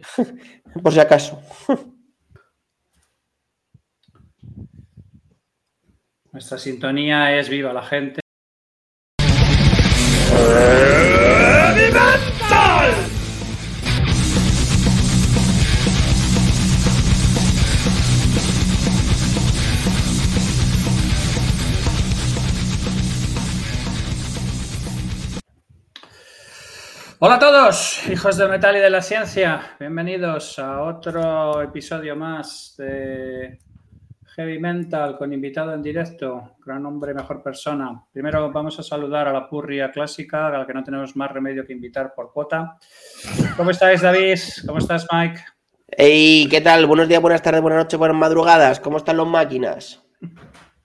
Por si acaso. Nuestra sintonía es viva la gente. Hola a todos, hijos del metal y de la ciencia. Bienvenidos a otro episodio más de Heavy Mental con invitado en directo. Gran hombre, mejor persona. Primero vamos a saludar a la purria clásica, a la que no tenemos más remedio que invitar por cuota. ¿Cómo estáis, David? ¿Cómo estás, Mike? Hey, ¿qué tal? Buenos días, buenas tardes, buenas noches, buenas madrugadas. ¿Cómo están las máquinas?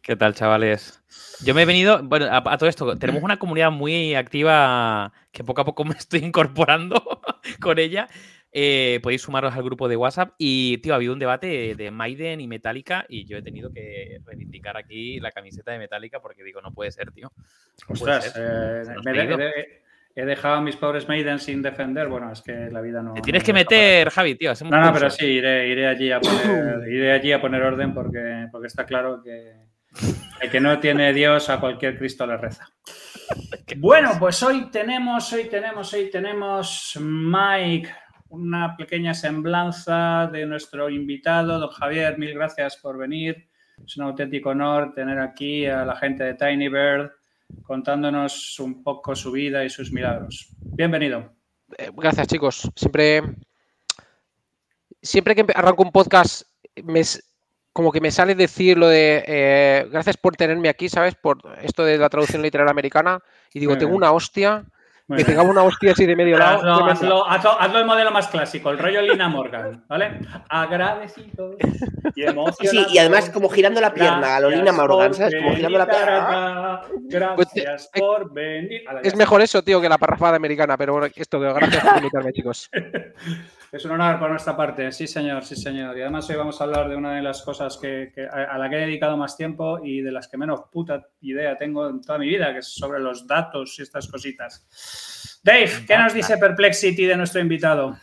¿Qué tal, chavales? Yo me he venido, bueno, a, a, todo esto, tenemos una comunidad muy activa que poco a poco me estoy incorporando con ella. Eh, podéis sumaros al grupo de WhatsApp y, tío, ha habido un debate de Maiden y Metallica y yo he tenido que reivindicar aquí la camiseta de Metallica porque digo, no puede ser, tío. No Ostras, eh, me de, de, he dejado a mis pobres Maiden sin defender. Bueno, es que la vida no. Te tienes no que meter, Javi, tío. No, no, pero sí, iré, iré, allí a poner, iré allí a poner orden porque, porque está claro que el que no tiene Dios a cualquier Cristo le reza. Bueno, pues hoy tenemos, hoy tenemos, hoy tenemos, Mike, una pequeña semblanza de nuestro invitado, don Javier. Mil gracias por venir. Es un auténtico honor tener aquí a la gente de Tiny Bird contándonos un poco su vida y sus milagros. Bienvenido. Eh, gracias, chicos. Siempre, siempre que arranco un podcast, me, como que me sale decir lo de eh, gracias por tenerme aquí, ¿sabes? Por esto de la traducción literal americana. Y digo, tengo una hostia. Me pegaba una hostia así de medio lado. Hazlo, hazlo, hazlo, hazlo, el modelo más clásico, el rollo Lina Morgan, ¿vale? Agradecido y emocionado. Sí, y además como girando la pierna, a lo Lina Morgan, ¿sabes? Como girando la pierna. Gracias pues, por venir. Es mejor eso, tío, que la parrafada americana, pero bueno, esto, gracias por invitarme, chicos. Es un honor por nuestra parte, sí señor, sí señor. Y además hoy vamos a hablar de una de las cosas que, que, a la que he dedicado más tiempo y de las que menos puta idea tengo en toda mi vida, que es sobre los datos y estas cositas. Dave, ¿qué nos dice Perplexity de nuestro invitado?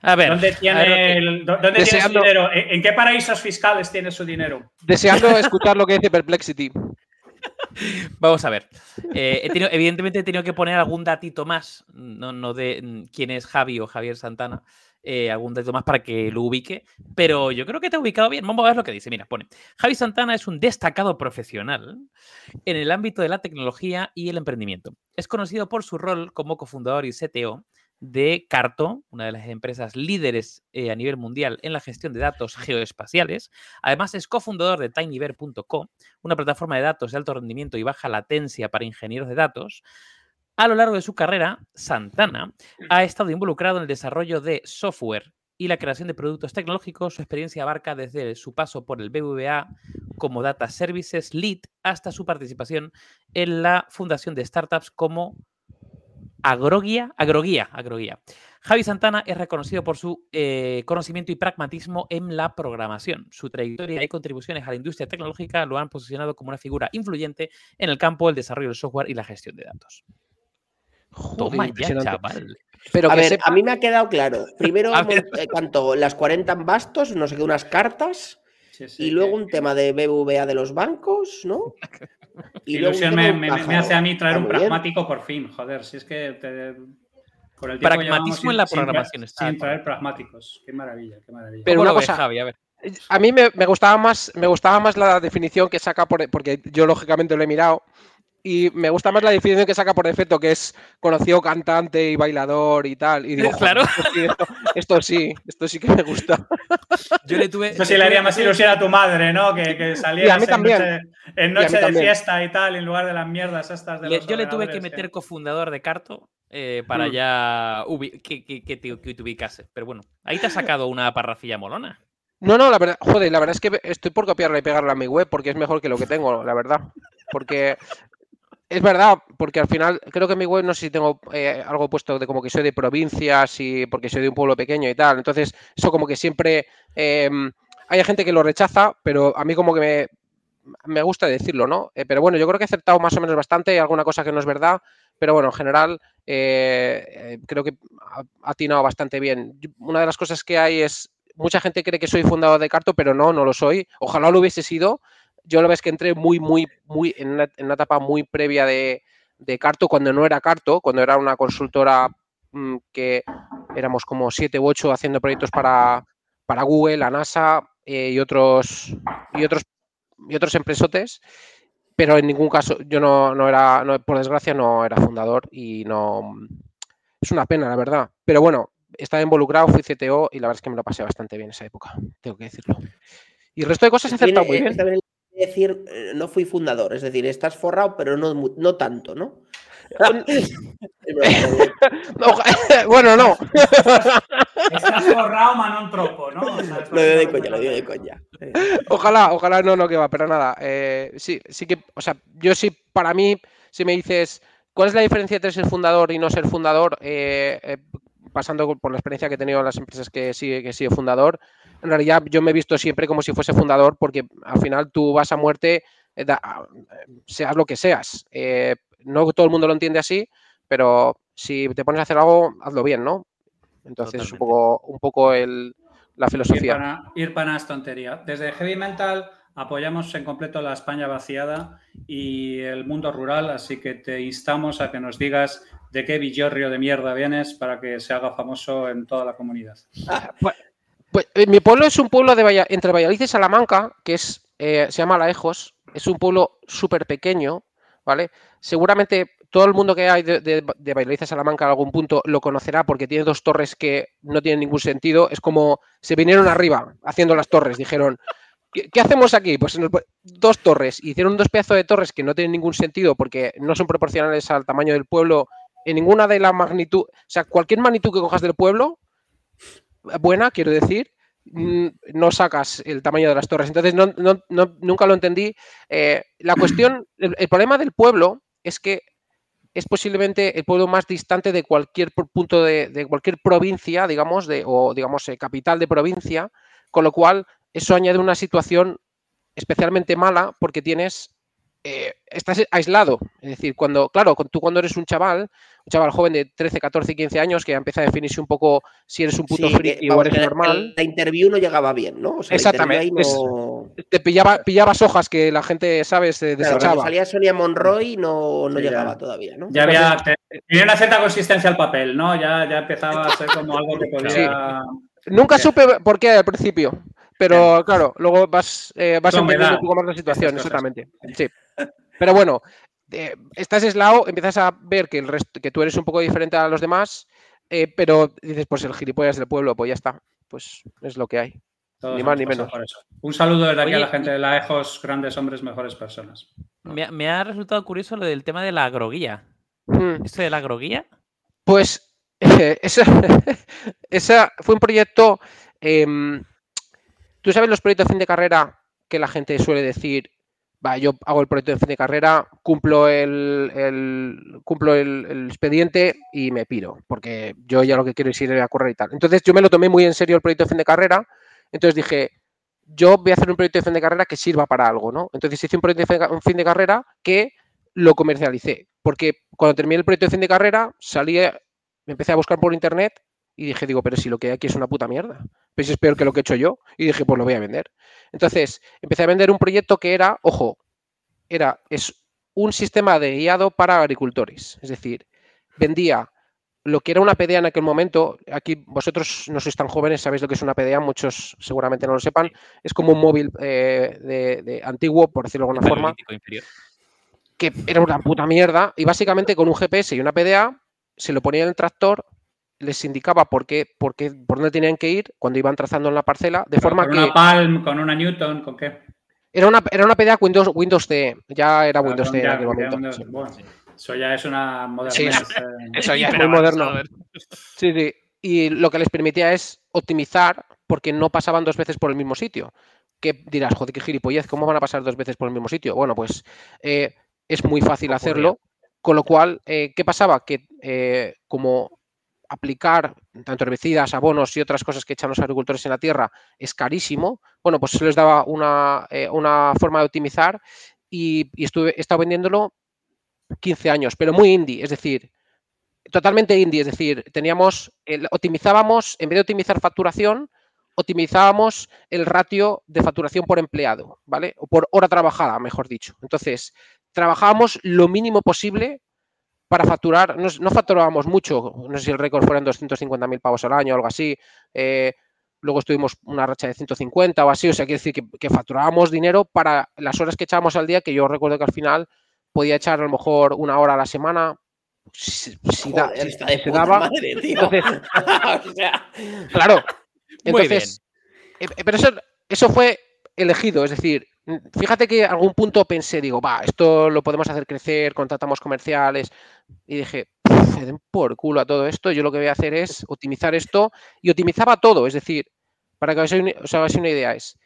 A ver, ¿dónde tiene, ver, el, ¿dónde deseando, tiene su dinero? ¿En qué paraísos fiscales tiene su dinero? Deseando escuchar lo que dice Perplexity. Vamos a ver. Eh, he tenido, evidentemente he tenido que poner algún datito más, no, no de mm, quién es Javi o Javier Santana, eh, algún dato más para que lo ubique, pero yo creo que te ha ubicado bien. Vamos a ver lo que dice. Mira, pone, Javi Santana es un destacado profesional en el ámbito de la tecnología y el emprendimiento. Es conocido por su rol como cofundador y CTO de Carto, una de las empresas líderes eh, a nivel mundial en la gestión de datos geoespaciales. Además, es cofundador de tinybear.co, una plataforma de datos de alto rendimiento y baja latencia para ingenieros de datos. A lo largo de su carrera, Santana ha estado involucrado en el desarrollo de software y la creación de productos tecnológicos. Su experiencia abarca desde su paso por el BBVA como Data Services Lead hasta su participación en la fundación de startups como Agroguía, Agroguía, Agroguía. Javi Santana es reconocido por su eh, conocimiento y pragmatismo en la programación. Su trayectoria y contribuciones a la industria tecnológica lo han posicionado como una figura influyente en el campo del desarrollo del software y la gestión de datos. Joder, Toma ya, chaval. Pero a ver, sepa... a mí me ha quedado claro. Primero, eh, cuanto las 40 en bastos, no sé qué, unas cartas. Sí, sí, y luego un tema de BBVA de los bancos, ¿no? Y Ilusión me, me, me, hace a mí traer un pragmático bien. por fin, joder, si es que te, por el pragmatismo en la programación sin, sin traer pragmáticos, qué maravilla, qué maravilla. Pero una cosa, Javi, a ver. A mí me, me, gustaba más, me gustaba más la definición que saca por, porque yo lógicamente lo he mirado y me gusta más la definición que saca por defecto, que es conocido cantante y bailador y tal. Y digo, claro. Esto sí, esto, sí, esto sí que me gusta. Yo le tuve. Eso sí le haría más ilusión a tu madre, ¿no? Que, que saliera en noche, en noche de también. fiesta y tal, en lugar de las mierdas estas de le, Yo le tuve que meter cofundador de Carto eh, para mm. ya que, que, que, te, que te ubicase. Pero bueno, ahí te ha sacado una parrafilla molona. No, no, la verdad, joder, la verdad es que estoy por copiarla y pegarla a mi web porque es mejor que lo que tengo, la verdad. Porque es verdad, porque al final creo que en mi web no sé si tengo eh, algo puesto de como que soy de provincias y porque soy de un pueblo pequeño y tal. Entonces, eso como que siempre eh, hay gente que lo rechaza, pero a mí como que me, gusta decirlo, ¿no? Eh, pero bueno, yo creo que he acertado más o menos bastante, alguna cosa que no es verdad, pero bueno, en general eh, creo que ha atinado bastante bien. Una de las cosas que hay es, mucha gente cree que soy fundador de Carto, pero no, no lo soy. Ojalá lo hubiese sido. Yo lo ves que entré muy, muy, muy en una, etapa muy previa de, de Carto, cuando no era Carto, cuando era una consultora mm, que éramos como siete u ocho haciendo proyectos para, para Google, la NASA eh, y otros y otros y otros empresotes, pero en ningún caso yo no, no era, por desgracia no era fundador y no es una pena, la verdad. Pero bueno, estaba involucrado, fui CTO y la verdad es que me lo pasé bastante bien esa época, tengo que decirlo. Y el resto de cosas he acertado muy bien. Decir, eh, no fui fundador, es decir, estás forrado, pero no, no tanto, ¿no? bueno, no. Estás forrado, Manon Tropo, ¿no? lo digo de coña, lo digo de coña. Ojalá, ojalá no, no que va, pero nada. Eh, sí, sí que, o sea, yo sí, para mí, si me dices, ¿cuál es la diferencia entre ser fundador y no ser fundador? Eh, eh, pasando por la experiencia que he tenido en las empresas que sí que he sido fundador, en realidad yo me he visto siempre como si fuese fundador porque al final tú vas a muerte, seas lo que seas no todo el mundo lo entiende así, pero si te pones a hacer algo, hazlo bien, ¿no? Entonces es un poco, un poco el, la filosofía. Ir para, ir tontería. Desde Heavy Mental apoyamos en completo la España vaciada y el mundo rural, así que te instamos a que nos digas de qué villorrio de mierda vienes para que se haga famoso en toda la comunidad. Ah, pues, pues eh, mi pueblo es un pueblo de entre Valladolid y Salamanca, que es, eh, se llama Laejos, es un pueblo súper pequeño, ¿vale? Seguramente todo el mundo que hay de, de, a Salamanca en algún punto lo conocerá porque tiene dos torres que no tienen ningún sentido. Es como se vinieron arriba haciendo las torres. Dijeron, ¿qué, hacemos aquí? Pues dos torres. Hicieron dos pedazos de torres que no tienen ningún sentido porque no son proporcionales al tamaño del pueblo en ninguna de la magnitud. O sea, cualquier magnitud que cojas del pueblo, buena, quiero decir, Mm, no sacas el tamaño de las torres. Entonces, nunca lo entendí. Eh, la cuestión, el, problema del pueblo es que es posiblemente el pueblo más distante de cualquier punto de, cualquier provincia, digamos, de, o digamos, eh, capital de provincia, con lo cual eso añade una situación especialmente mala porque tienes eh, estás aislado. Es decir, cuando, claro, tú cuando eres un chaval, un chaval joven de 13, 14, 15 años que empieza a definirse un poco si eres un puto friki o eres normal. La interview no llegaba bien, ¿no? Exactamente. te pillaba, pillabas hojas que la gente, ¿sabes? desechaba. salía Sonia Monroy no, no llegaba todavía, ¿no? Ya había, tenía una cierta consistencia al papel, ¿no? Ya, ya empezaba a ser como algo que podía. Nunca supe por qué al principio. Pero claro, luego vas, eh, vas entendiendo un poco más la situación, exactamente. Sí. Pero bueno, eh, estás aislado, empiezas a ver que, el resto, que tú eres un poco diferente a los demás, eh, pero dices, pues el gilipollas del pueblo, pues ya está. Pues es lo que hay. ni más ni menos. Un saludo desde aquí a la gente de la EJOS, grandes hombres, mejores personas. Me, ha resultado curioso lo del tema de la agroguía. Hmm. ¿Esto de la agroguía? Pues esa, esa, fue un proyecto. Tú sabes los proyectos de fin de carrera que la gente suele decir, va, yo hago el proyecto de fin de carrera, cumplo el, cumplo el, expediente y me piro, porque yo ya lo que quiero es ir a correr y tal. Entonces yo me lo tomé muy en serio el proyecto de fin de carrera, entonces dije, yo voy a hacer un proyecto de fin de carrera que sirva para algo, ¿no? Entonces hice un proyecto de fin de carrera que lo comercialicé, porque cuando terminé el proyecto de fin de carrera, salí, me empecé a buscar por internet y dije, digo, pero si lo que hay aquí es una puta mierda. Pues es peor que lo que he hecho yo. Y dije, pues lo voy a vender. Entonces, empecé a vender un proyecto que era, ojo, era, es un sistema de guiado para agricultores. Es decir, vendía lo que era una PDA en aquel momento. Aquí vosotros no sois tan jóvenes, sabéis lo que es una PDA, muchos seguramente no lo sepan. Es como un móvil eh, de, antiguo, por decirlo de alguna forma. Que era una puta mierda. Y básicamente con un GPS y una PDA se lo ponía en el tractor les indicaba por qué, por qué, por dónde tenían que ir cuando iban trazando en la parcela, de forma con que. Una Palm, con una Newton, ¿con qué? Era una, era una PDA Windows, Windows C, ya era Windows C en aquel momento. eso ya es una moderna. Sí, eso ya es muy moderno. Sí, sí. Y lo que les permitía es optimizar porque no pasaban dos veces por el mismo sitio. ¿Qué dirás, joder, qué gilipollez, ¿cómo van a pasar dos veces por el mismo sitio? Bueno, pues eh, es muy fácil hacerlo. Con lo cual, eh, ¿qué pasaba? Que eh, como aplicar tanto herbicidas, abonos y otras cosas que echan los agricultores en la tierra es carísimo, bueno, pues se les daba una, eh, forma de optimizar y, estuve, he estado vendiéndolo 15 años, pero muy indie, es decir, totalmente indie, es decir, teníamos, optimizábamos, en vez de optimizar facturación, optimizábamos el ratio de facturación por empleado, ¿vale? O por hora trabajada, mejor dicho. Entonces, trabajábamos lo mínimo posible para facturar, no, facturábamos mucho, no sé si el récord fueron 250.000 pavos al año o algo así, eh, luego estuvimos una racha de 150 o así, o sea, quiere decir que, facturábamos dinero para las horas que echábamos al día, que yo recuerdo que al final podía echar a lo mejor una hora a la semana, si, daba. claro. Entonces, eh, pero eso, eso fue elegido, es decir, fíjate que algún punto pensé, digo, va, esto lo podemos hacer crecer, contratamos comerciales, y dije, se den por culo a todo esto, yo lo que voy a hacer es optimizar esto, y optimizaba todo, es decir, para que os hagáis una idea, es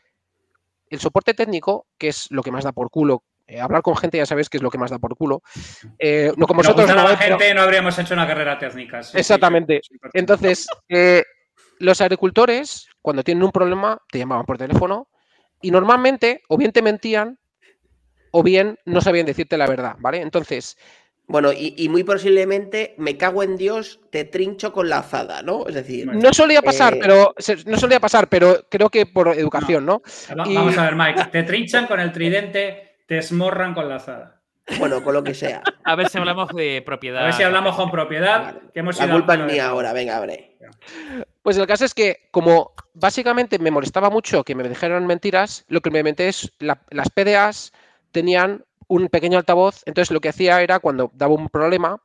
el soporte técnico, que es lo que más da por culo eh, hablar con gente ya sabéis que es lo que más da por culo. Eh, no como nosotros. No, la gente no habríamos hecho una carrera técnica. Exactamente. Entonces, eh, los agricultores, cuando tienen un problema, te llamaban por teléfono y normalmente o bien te mentían o bien no sabían decirte la verdad, ¿vale? Entonces. Bueno, y, muy posiblemente me cago en Dios, te trincho con la azada, ¿no? Es decir. No solía pasar, pero. No solía pasar, pero creo que por educación, ¿no? Vamos a ver, Mike. Te trinchan con el tridente te esmorran con la azada. Bueno, con lo que sea. A ver si hablamos de propiedad. A ver si hablamos con propiedad. Que hemos la culpa es mía ahora, venga, abre. Pues el caso es que, como básicamente me molestaba mucho que me dijeran mentiras, lo que me inventé es las PDAs tenían un pequeño altavoz, entonces lo que hacía era cuando daba un problema,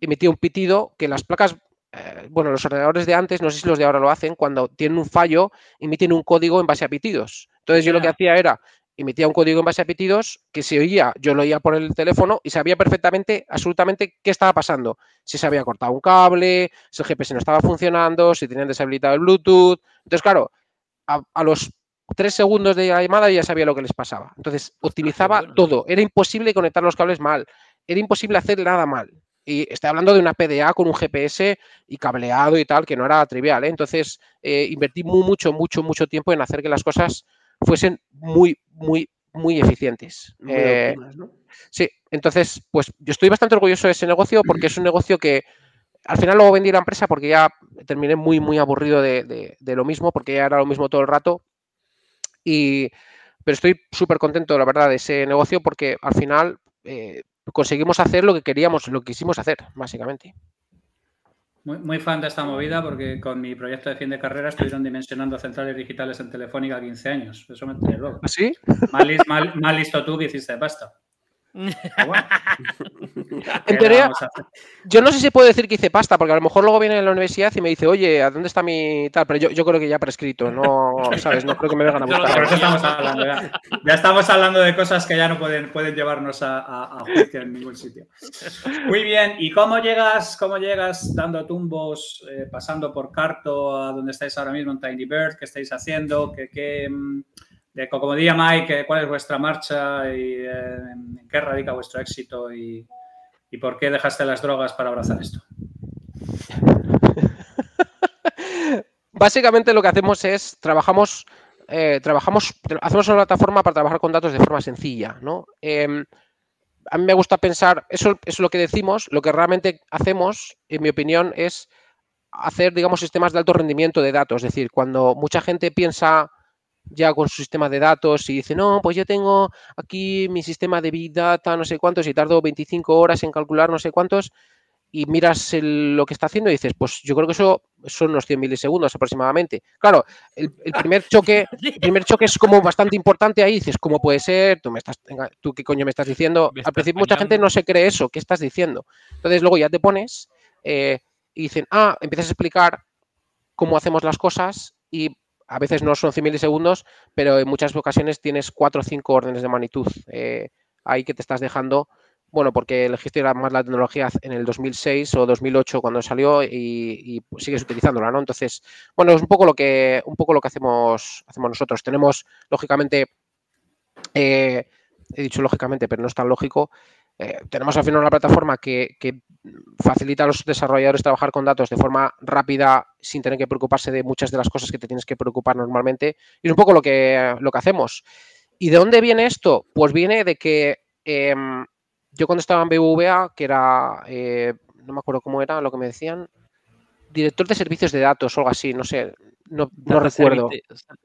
emitía un pitido que las placas, eh, bueno, los ordenadores de antes, no sé si los de ahora lo hacen, cuando tienen un fallo, emiten un código en base a pitidos. Entonces yo lo que hacía era emitía un código en base a pitidos que se oía, yo lo oía por el teléfono y sabía perfectamente, absolutamente qué estaba pasando. Si se había cortado un cable, si el GPS no estaba funcionando, si tenían deshabilitado el Bluetooth. Entonces, claro, a, los tres segundos de la llamada ya sabía lo que les pasaba. Entonces, ah, optimizaba todo. Era imposible conectar los cables mal. Era imposible hacer nada mal. Y estoy hablando de una PDA con un GPS y cableado y tal, que no era trivial. ¿eh? Entonces, eh, invertí mucho, mucho, mucho tiempo en hacer que las cosas fuesen muy, muy, muy eficientes. Eh, sí, entonces, pues yo estoy bastante orgulloso de ese negocio porque es un negocio que al final luego vendí la empresa porque ya terminé muy, muy aburrido de, lo mismo, porque ya era lo mismo todo el rato. Y, pero estoy súper contento, la verdad, de ese negocio porque al final eh, conseguimos hacer lo que queríamos, lo que quisimos hacer, básicamente. Muy, fan de esta movida porque con mi proyecto de fin de carrera estuvieron dimensionando centrales digitales en Telefónica 15 años. Eso me enteré luego. ¿Ah, ¿Sí? Mal, listo tú que hiciste pasta. En teoría, yo no sé si puedo decir que hice pasta, porque a lo mejor luego viene a la universidad y me dice, oye, ¿a dónde está mi tal? Pero yo, creo que ya prescrito, no, ¿sabes? No creo que me vengan a buscar. Por eso estamos hablando, ya. estamos hablando de cosas que ya no pueden, pueden llevarnos a, juicio en ningún sitio. Muy bien, ¿y cómo llegas, cómo llegas dando tumbos, eh, pasando por Carto a donde estáis ahora mismo en Tiny Bird? ¿Qué estáis haciendo? ¿Qué, qué como diría Mike, ¿cuál es vuestra marcha y eh, en qué radica vuestro éxito y, por qué dejaste las drogas para abrazar esto? Básicamente lo que hacemos es trabajamos, eh, trabajamos, hacemos una plataforma para trabajar con datos de forma sencilla. Em, a mí me gusta pensar, eso es lo que decimos, lo que realmente hacemos, en mi opinión, es hacer, digamos, sistemas de alto rendimiento de datos. Es decir, cuando mucha gente piensa ya con su sistema de datos y dice, no, pues yo tengo aquí mi sistema de Big Data, no sé cuántos, y tardo 25 horas en calcular no sé cuántos, y miras lo que está haciendo y dices, pues yo creo que eso son unos 100 milisegundos aproximadamente. Claro, el, primer choque el primer choque es como bastante importante ahí, dices, ¿cómo puede ser? Tú, me estás, ¿tú qué coño me estás diciendo? Al principio mucha gente no se cree eso, ¿qué estás diciendo? Entonces luego ya te pones eh, y dicen, ah, empiezas a explicar cómo hacemos las cosas y a veces no son 100 milisegundos, pero en muchas ocasiones tienes 4 o 5 órdenes de magnitud eh, ahí que te estás dejando. Bueno, porque elegiste más la tecnología en el 2006 o 2008 cuando salió y, pues, sigues utilizándola, ¿no? Entonces, bueno, es un poco lo que, un poco lo que hacemos, hacemos nosotros. Tenemos, lógicamente, eh, he dicho lógicamente, pero no es tan lógico, eh, tenemos al final una plataforma que, facilita a los desarrolladores trabajar con datos de forma rápida sin tener que preocuparse de muchas de las cosas que te tienes que preocupar normalmente. Y es un poco lo que, lo que hacemos. ¿Y de dónde viene esto? Pues viene de que em, yo cuando estaba en BBVA, que era, eh, no me acuerdo cómo era lo que me decían, director de servicios de datos o algo así, no sé, no, recuerdo.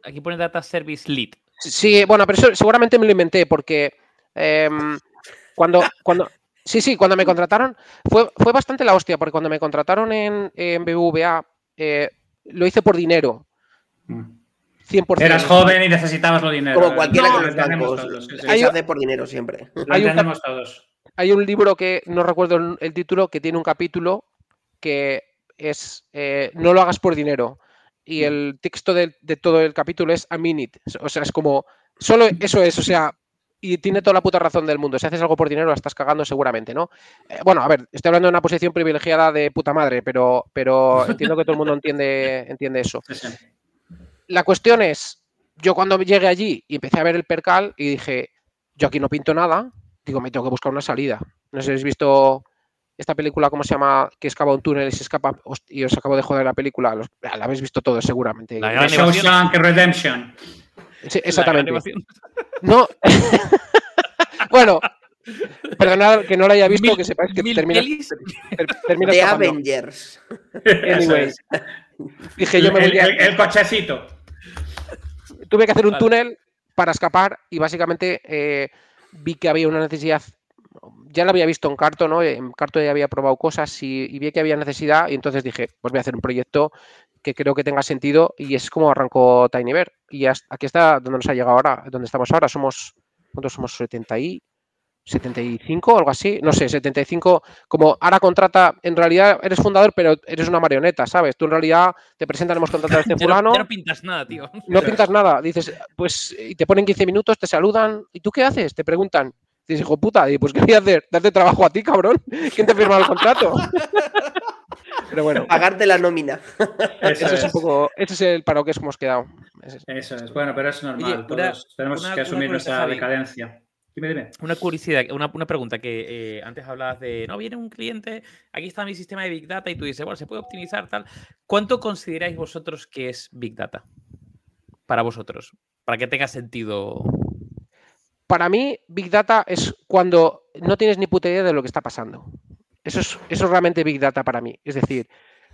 aquí pone Data Service Lead. Sí, bueno, pero eso seguramente me lo inventé porque em, cuando, cuando, sí, sí, cuando me contrataron fue, fue bastante la hostia porque cuando me contrataron en, en BBVA eh, lo hice por dinero. 100%. Mm. Eras joven y necesitabas lo dinero. Como cualquiera que los bancos. Se hace por dinero siempre. hay un, todos. Hay un libro que no recuerdo el título que tiene un capítulo que es eh, no lo hagas por dinero. Y mm. el texto de, todo el capítulo es a minute. O sea, es como, solo eso es, o sea, y tiene toda la puta razón del mundo. Si haces algo por dinero, la estás cagando seguramente, ¿no? Eh, bueno, a ver, estoy hablando de una posición privilegiada de puta madre, pero, pero entiendo que todo el mundo entiende, entiende eso. La cuestión es, yo cuando llegué allí y empecé a ver el percal y dije, yo aquí no pinto nada, digo, me tengo que buscar una salida. No sé si habéis visto esta película, ¿cómo se llama? Que escapa un túnel y se escapa. Y os acabo de joder la película. la habéis visto todo, seguramente. La Shawshank Redemption. Sí, exactamente. No. bueno, perdonad que no la haya visto, que sepáis que termina. termina The Avengers. Anyways. Dije, yo me voy a... el, cochecito. Tuve que hacer un túnel para escapar y básicamente eh, vi que había una necesidad ya lo había visto en Carto, ¿no? En Carto ya había probado cosas y, vi que había necesidad y entonces dije, pues voy a hacer un proyecto que creo que tenga sentido y es como arrancó TinyBear. Y aquí está donde nos ha llegado ahora, donde estamos ahora. Somos, ¿cuántos somos? 70 y 75 o algo así, no sé, 75, como ahora contrata, en realidad eres fundador, pero eres una marioneta, ¿sabes? Tú en realidad te presentan, hemos contratado a este fulano. no pintas nada, tío. No pintas nada, dices, pues, y te ponen 15 minutos, te saludan, ¿y tú qué haces? Te preguntan, Dices, hijo puta, y pues ¿qué voy a hacer? ¿Darte trabajo a ti, cabrón? ¿Quién te firma el contrato? Pero bueno. Pagarte la nómina. Eso, es, un poco. Ese es el para lo que hemos quedado. Eso es. Bueno, pero es normal. Todos tenemos que asumir nuestra decadencia. Dime, dime. Una curiosidad, una, una pregunta que eh, antes hablabas de, no, viene un cliente, aquí está mi sistema de Big Data y tú dices, bueno, se puede optimizar tal. ¿Cuánto consideráis vosotros que es Big Data? Para vosotros, para que tenga sentido para mí, Big Data es cuando no tienes ni puta idea de lo que está pasando. Eso es, eso realmente Big Data para mí. Es decir,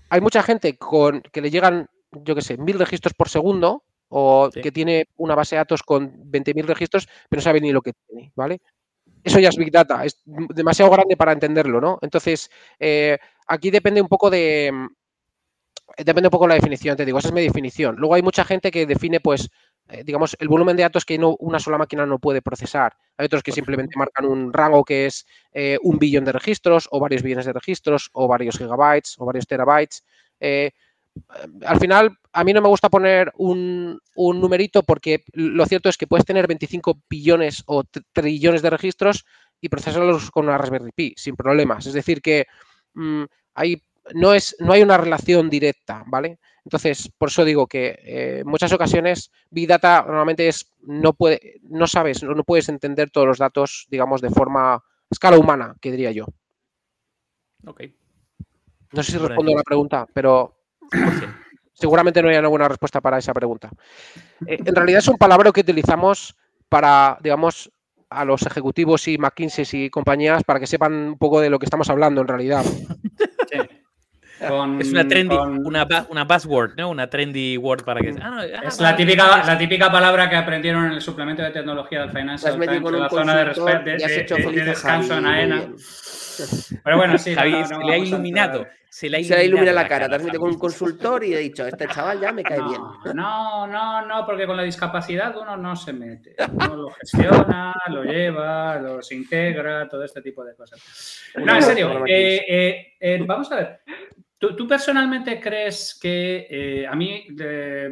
hay mucha gente con que le llegan, yo qué sé, mil registros por segundo o que tiene una base de datos con 20.000 registros, pero no sabe ni lo que tiene, ¿vale? Eso ya es Big Data, es demasiado grande para entenderlo, ¿no? Entonces, eh, aquí depende un poco de, depende un poco de la definición, te digo, esa es mi definición. Luego hay mucha gente que define, pues, eh, digamos, el volumen de datos que no, una sola máquina no puede procesar. Hay otros que simplemente marcan un rango que es eh, un billón de registros o varios billones de registros o varios gigabytes o varios terabytes. Eh, al final, a mí no me gusta poner un, numerito porque lo cierto es que puedes tener 25 billones o trillones de registros y procesarlos con una Raspberry Pi sin problemas. Es decir, que mm, hay, no, es, no hay una relación directa, ¿vale? Entonces, por eso digo que eh, en muchas ocasiones Big Data normalmente es, no, puede, no sabes, no, puedes entender todos los datos, digamos, de forma escala humana, que diría yo. Ok. No sé si respondo a la pregunta, pero seguramente no hay una buena respuesta para esa pregunta. Eh, en realidad es un palabra que utilizamos para, digamos, a los ejecutivos y McKinsey y compañías para que sepan un poco de lo que estamos hablando en realidad. Es una trendy, una, una buzzword, ¿no? Una trendy word para que. Ah, ah, es la típica, la típica palabra que aprendieron en el suplemento de tecnología del Financial Times, en la zona de, descanso en AENA. Pero bueno, sí. Javi, se le ha iluminado. Se le ha iluminado, la cara. Te has metido con un consultor y he dicho, este chaval ya me cae bien. No, no, no, porque con la discapacidad uno no se mete. Uno lo gestiona, lo lleva, los integra, todo este tipo de cosas. No, en serio. Eh, eh, eh, vamos a ver. ¿Tú, personalmente crees que eh, a mí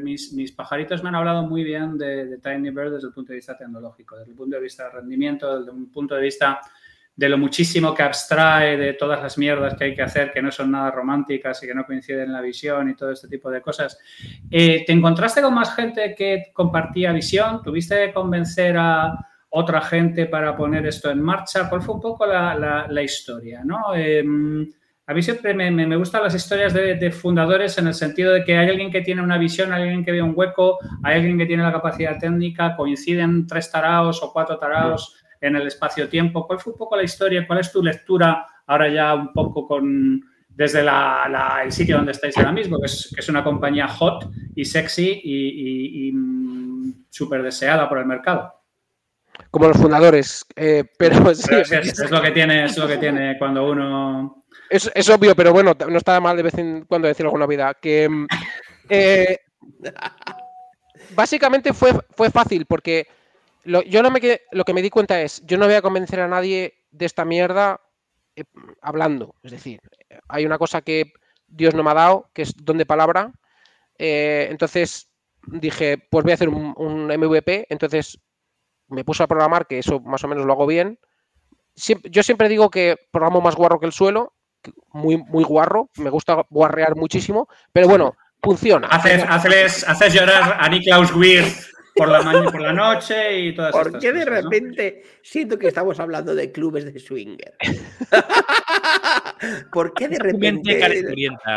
mis, pajaritos me han hablado muy bien de, Tiny Bird desde el punto de vista tecnológico, desde el punto de vista de rendimiento, desde un punto de vista de lo muchísimo que abstrae de todas las mierdas que hay que hacer, que no son nada románticas y que no coinciden en la visión y todo este tipo de cosas. Eh, ¿Te encontraste con más gente que compartía visión? ¿Tuviste que convencer a otra gente para poner esto en marcha? ¿Cuál fue un poco la, historia? ¿no? Em, a mí siempre me, gustan las historias de, fundadores en el sentido de que hay alguien que tiene una visión, hay alguien que ve un hueco, hay alguien que tiene la capacidad técnica, coinciden tres taraos o cuatro taraos en el espacio-tiempo. ¿Cuál fue un poco la historia? ¿Cuál es tu lectura ahora ya un poco con desde el sitio donde estáis ahora mismo, que es, una compañía hot y sexy y, mm, súper deseada por el mercado? Como los fundadores, eh, pero, es, lo que tiene, es lo que tiene cuando uno... Es, obvio, pero bueno, no está mal de vez en cuando decir alguna vida. Que mm, eh, básicamente fue, fue fácil porque lo, yo no me lo que me di cuenta es, yo no voy a convencer a nadie de esta mierda eh, hablando. Es decir, hay una cosa que Dios no me ha dado, que es don de palabra. Eh, entonces dije, pues voy a hacer un, MVP. Entonces me puse a programar, que eso más o menos lo hago bien. yo siempre digo que programo más guarro que el suelo, muy, muy guarro, me gusta guarrear muchísimo, pero bueno, funciona. Haces, haces, llorar a Niklaus Wirth por la mañana por la noche y todas ¿Por qué de repente siento que estamos hablando de clubes de swinger? ¿Por qué de repente?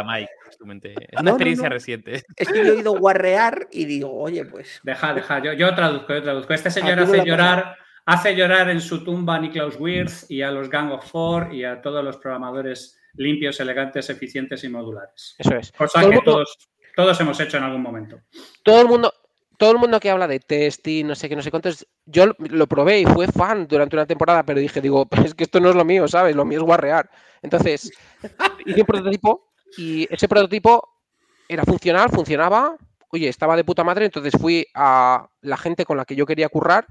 Mike. Es una experiencia reciente. Es que yo he oído guarrear y digo, oye, pues. Deja, deja, yo, yo traduzco, yo traduzco. Este señor hace llorar, hace llorar en su tumba a Niklaus Wirth y a los Gang of Four y a todos los programadores limpios, elegantes, eficientes y modulares. Eso es. Cosa que todos, todos hemos hecho en algún momento. Todo el mundo, todo el mundo que habla de testing, no sé qué, no sé cuántos, yo lo probé y fue fan durante una temporada, pero dije, digo, es que esto no es lo mío, ¿sabes? Lo mío es guarrear. Entonces, hice un prototipo y ese prototipo era funcional, funcionaba, oye, estaba de puta madre, entonces fui a la gente con la que yo quería currar.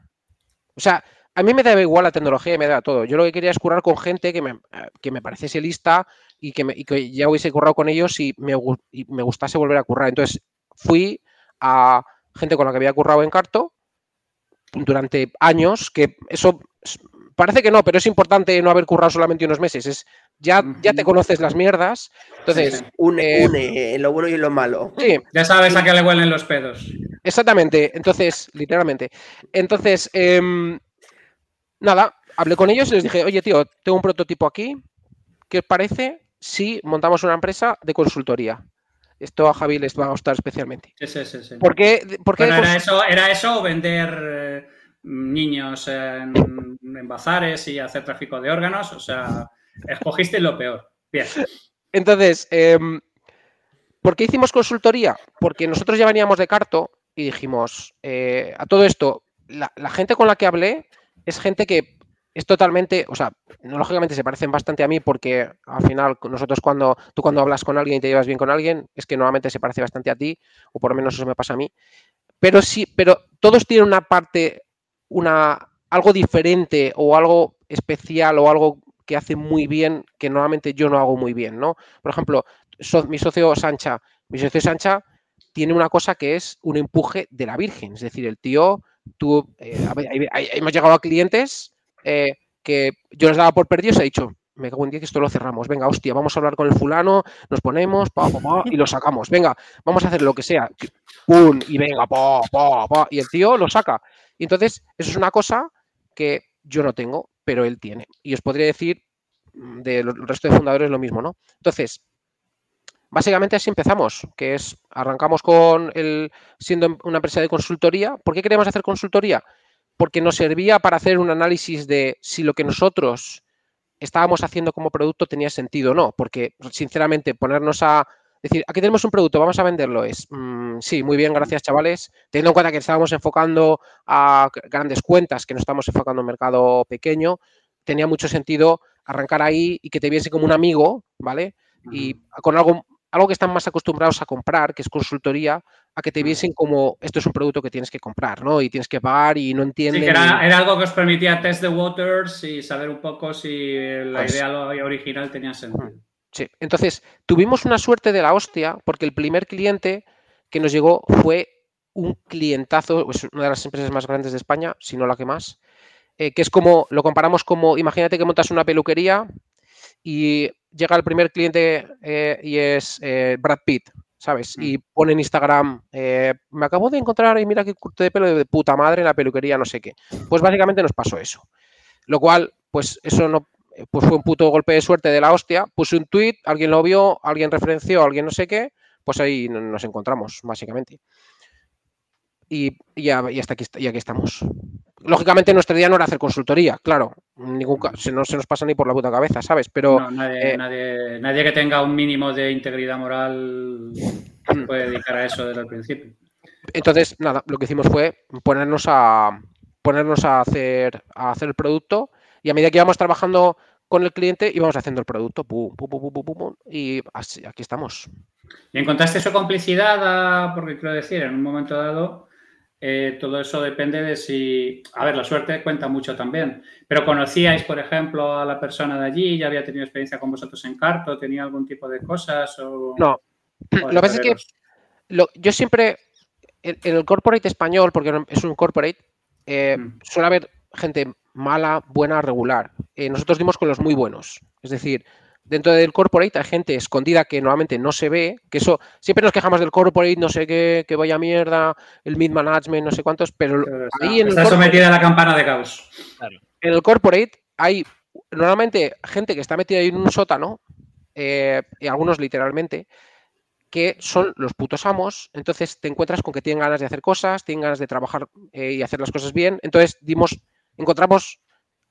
O sea, a mí me daba igual la tecnología y me da todo. Yo lo que quería es currar con gente que me, que me pareciese lista y que, y que ya hubiese currado con ellos y me, y me gustase volver a currar. Entonces, fui a gente con la que había currado en Carto durante años, que eso parece que no, pero es importante no haber currado solamente unos meses. Es, ya, ya te conoces las mierdas. Entonces, une, eh, une lo bueno y lo malo. Sí. Ya sabes a qué le huelen los pedos. Exactamente. Entonces, literalmente. Entonces, em, nada, hablé con ellos y les dije, oye, tío, tengo un prototipo aquí. ¿Qué os parece si montamos una empresa de consultoría? Esto a Javi les va a gustar especialmente. Sí, sí, sí. ¿Por qué? era, eso, ¿Era eso o vender eh, niños en, bazares y hacer tráfico de órganos? O sea, escogiste lo peor. Bien. Entonces, em, ¿por qué hicimos consultoría? Porque nosotros ya veníamos de Carto y dijimos, eh, a todo esto, la gente con la que hablé es gente que es totalmente, o sea, lógicamente se parecen bastante a mí porque al final nosotros cuando tú cuando hablas con alguien y te llevas bien con alguien, es que normalmente se parece bastante a ti, o por lo menos eso me pasa a mí. Pero sí, pero todos tienen una parte, una, algo diferente o algo especial o algo que hace muy bien que normalmente yo no hago muy bien, ¿no? Por ejemplo, mi socio Sancha, mi socio Sancha tiene una cosa que es un empuje de la Virgen, es decir, el tío, tú, eh, hemos llegado a clientes eh, que yo les daba por perdidos, he dicho, me cago en día que esto lo cerramos. Venga, hostia, vamos a hablar con el fulano, nos ponemos, y lo sacamos. Venga, vamos a hacer lo que sea. ¡Pum! Y venga, pa, pa, pa. Y el tío lo saca. Y entonces, eso es una cosa que yo no tengo, pero él tiene. Y os podría decir mm, del resto de fundadores lo mismo, ¿no? Entonces, básicamente así empezamos, que es, arrancamos con el, siendo una empresa de consultoría. ¿Por qué queremos hacer consultoría? porque nos servía para hacer un análisis de si lo que nosotros estábamos haciendo como producto tenía sentido o no, porque sinceramente ponernos a decir, aquí tenemos un producto, vamos a venderlo, es, mm, sí, muy bien, gracias chavales, teniendo en cuenta que estábamos enfocando a grandes cuentas, que no estamos enfocando a un mercado pequeño, tenía mucho sentido arrancar ahí y que te viese como un amigo, ¿vale? Y con algo, algo que están más acostumbrados a comprar, que es consultoría, a que te viesen como esto es un producto que tienes que comprar, ¿no? Y tienes que pagar y no entienden. Sí, que era, algo que os permitía test the waters y saber un poco si la pues idea original tenía sentido. Sí, entonces tuvimos una suerte de la hostia porque el primer cliente que nos llegó fue un clientazo, es una de las empresas más grandes de España, si no la que más, eh, que es como, lo comparamos como, imagínate que montas una peluquería y llega el primer cliente eh, y es eh, Brad Pitt, ¿sabes? Mm. Y pone en Instagram, eh, me acabo de encontrar y mira qué corte de pelo de puta madre en la peluquería, no sé qué. Pues básicamente nos pasó eso. Lo cual, pues eso no, pues fue un puto golpe de suerte de la hostia. Puse un tweet, alguien lo vio, alguien referenció, alguien no sé qué, pues ahí nos encontramos, básicamente. Y, ya, hasta aquí, y aquí estamos. Lógicamente nuestra idea no era hacer consultoría, claro. Ningún, se, no se nos pasa ni por la puta cabeza, ¿sabes? Pero. No, nadie, nadie, que tenga un mínimo de integridad moral puede dedicar a eso desde el principio. Entonces, nada, lo que hicimos fue ponernos a ponernos a hacer, a hacer el producto y a medida que íbamos trabajando con el cliente íbamos haciendo el producto pum, pum, pum, y así, aquí estamos. ¿Y encontraste su complicidad? porque quiero decir, en un momento dado, eh, todo eso depende de si. A ver, la suerte cuenta mucho también. Pero conocíais, por ejemplo, a la persona de allí, ya había tenido experiencia con vosotros en Carto, tenía algún tipo de cosas o. No. lo que pasa es que yo siempre, en, el corporate español, porque es un corporate, eh, mm. suele haber gente mala, buena, regular. Eh, nosotros dimos con los muy buenos. Es decir, dentro del corporate hay gente escondida que normalmente no se ve, que eso, siempre nos quejamos del corporate, no sé qué, que vaya mierda, el mid management, no sé cuántos, pero, ahí en está sometida a la campana de caos. En el corporate hay normalmente gente que está metida ahí en un sótano, eh, y algunos literalmente, que son los putos amos, entonces te encuentras con que tienen ganas de hacer cosas, tienen ganas de trabajar eh, y hacer las cosas bien, entonces dimos, encontramos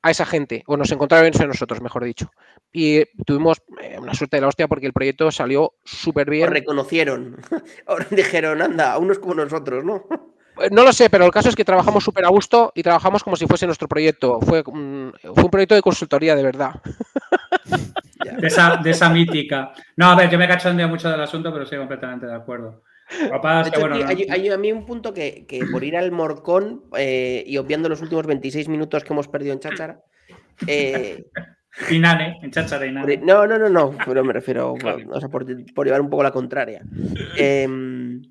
a esa gente, o nos encontraron a nosotros, mejor dicho. Y tuvimos eh, una suerte de la hostia porque el proyecto salió súper bien. reconocieron, ahora dijeron, anda, unos como nosotros, ¿no? Eh, no lo sé, pero el caso es que trabajamos súper a gusto y trabajamos como si fuese nuestro proyecto. Fue, fue un proyecto de consultoría, de verdad. de, esa, mítica. No, a ver, yo me cachondeo mucho del asunto, pero estoy completamente de acuerdo. Hay, a mí un punto que, por ir al Morcón eh, y obviando los últimos 26 minutos que hemos perdido en Cháchara. Eh, Inane, en Cháchara Inane. No, no, no, no, pero me refiero por, llevar un poco la contraria. Em,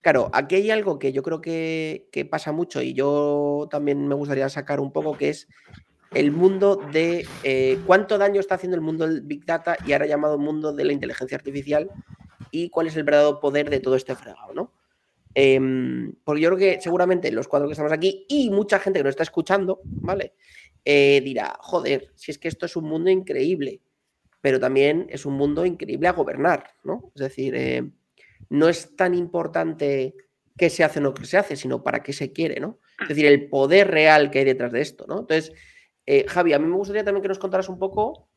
claro, aquí hay algo que yo creo que, que, pasa mucho y yo también me gustaría sacar un poco, que es el mundo de eh, cuánto daño está haciendo el mundo del Big Data y ahora llamado mundo de la inteligencia artificial y cuál es el verdadero poder de todo este fregado, ¿no? Em, porque yo creo que seguramente los cuatro que estamos aquí y mucha gente que nos está escuchando, ¿vale? Eh, dirá, joder, si es que esto es un mundo increíble, pero también es un mundo increíble a gobernar, ¿no? Es decir, eh, no es tan importante qué se hace o no qué se hace, sino para qué se quiere, ¿no? Es decir, el poder real que hay detrás de esto, ¿no? Entonces, eh, Javi, a mí me gustaría también que nos contaras un poco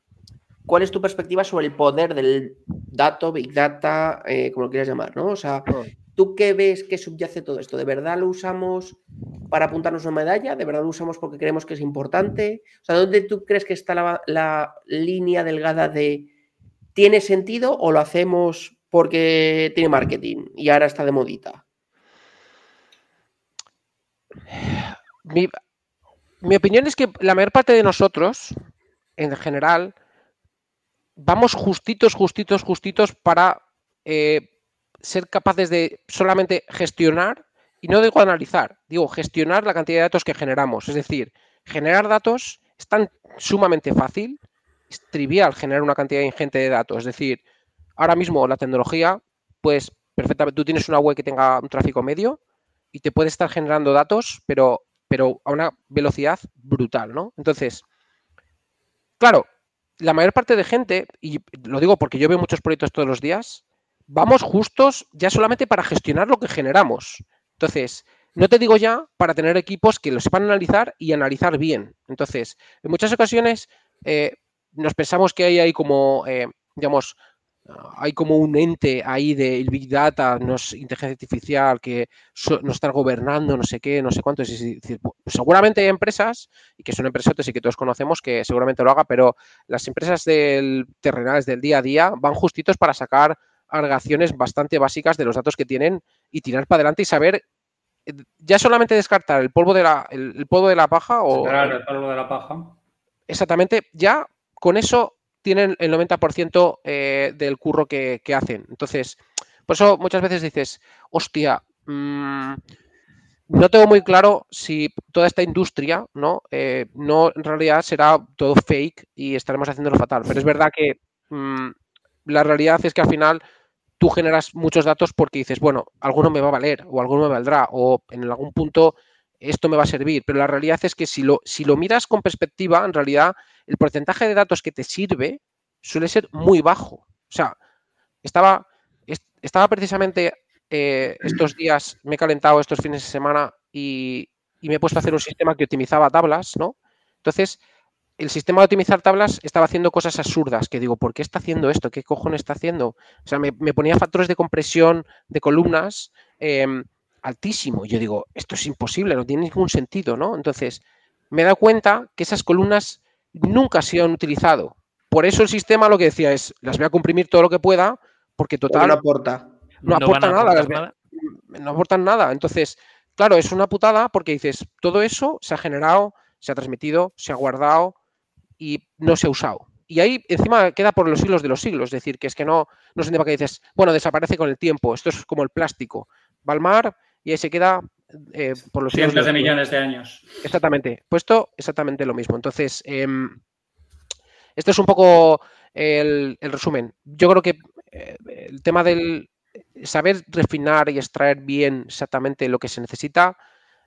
cuál es tu perspectiva sobre el poder del dato, Big Data, eh, como lo quieras llamar, ¿no? O sea, ¿tú qué ves que subyace todo esto? ¿De verdad lo usamos para apuntarnos una medalla? ¿De verdad lo usamos porque creemos que es importante? O sea, ¿dónde tú crees que está la, la línea delgada de ¿tiene sentido o lo hacemos porque tiene marketing y ahora está de modita? Mi, mi opinión es que la mayor parte de nosotros, en general, vamos justitos, justitos, justitos para eh, ser capaces de solamente gestionar, y no digo analizar, digo gestionar la cantidad de datos que generamos. Es decir, generar datos es tan sumamente fácil, es trivial generar una cantidad ingente de datos. Es decir, ahora mismo la tecnología, pues perfectamente, tú tienes una web que tenga un tráfico medio y te puede estar generando datos, pero pero a una velocidad brutal, ¿no? Entonces, claro, la mayor parte de gente, y lo digo porque yo veo muchos proyectos todos los días, vamos justos ya solamente para gestionar lo que generamos. Entonces, no te digo ya para tener equipos que lo sepan analizar y analizar bien. Entonces, en muchas ocasiones eh, nos pensamos que hay ahí como, eh, digamos, hay como un ente ahí del Big Data, no es inteligencia artificial, que nos está gobernando, no sé qué, no sé cuánto. Es decir, seguramente hay empresas, y que son empresas y que todos conocemos, que seguramente lo haga, pero las empresas del, terrenales del día a día van justitos para sacar agregaciones bastante básicas de los datos que tienen y tirar para adelante y saber eh, ya solamente descartar el polvo de la, el, polvo de la paja o... el polvo de la paja. Exactamente, ya con eso tienen el 90% eh, del curro que, hacen. Entonces, por eso muchas veces dices, hostia, mm, no tengo muy claro si toda esta industria, ¿no? Eh, no en realidad será todo fake y estaremos haciéndolo fatal. Pero es verdad que mm, la realidad es que al final tú generas muchos datos porque dices, bueno, alguno me va a valer o alguno me valdrá o en algún punto esto me va a servir. Pero la realidad es que si lo, si lo miras con perspectiva, en realidad el porcentaje de datos que te sirve suele ser muy bajo. O sea, estaba, estaba precisamente eh, estos días, me he calentado estos fines de semana y y me he puesto a hacer un sistema que optimizaba tablas, ¿no? Entonces, el sistema de optimizar tablas estaba haciendo cosas absurdas, que digo, ¿por qué está haciendo esto? ¿Qué cojones está haciendo? O sea, me, ponía factores de compresión de columnas em, altísimo. Y yo digo, esto es imposible, no tiene ningún sentido, ¿no? Entonces, me he dado cuenta que esas columnas nunca se han utilizado. Por eso el sistema lo que decía es, las voy a comprimir todo lo que pueda, porque total... no aporta. No, aporta nada, No aportan nada. Entonces, claro, es una putada porque dices, todo eso se ha generado, se ha transmitido, se ha guardado y no se ha usado. Y ahí encima queda por los siglos de los siglos, es decir, que es que no, no se entiende que dices, bueno, desaparece con el tiempo, esto es como el plástico, va al mar y ahí se queda eh, por los cientos de, millones de años. Exactamente, puesto exactamente lo mismo. Entonces, em, esto es un poco el, resumen. Yo creo que eh, el tema del saber refinar y extraer bien exactamente lo que se necesita,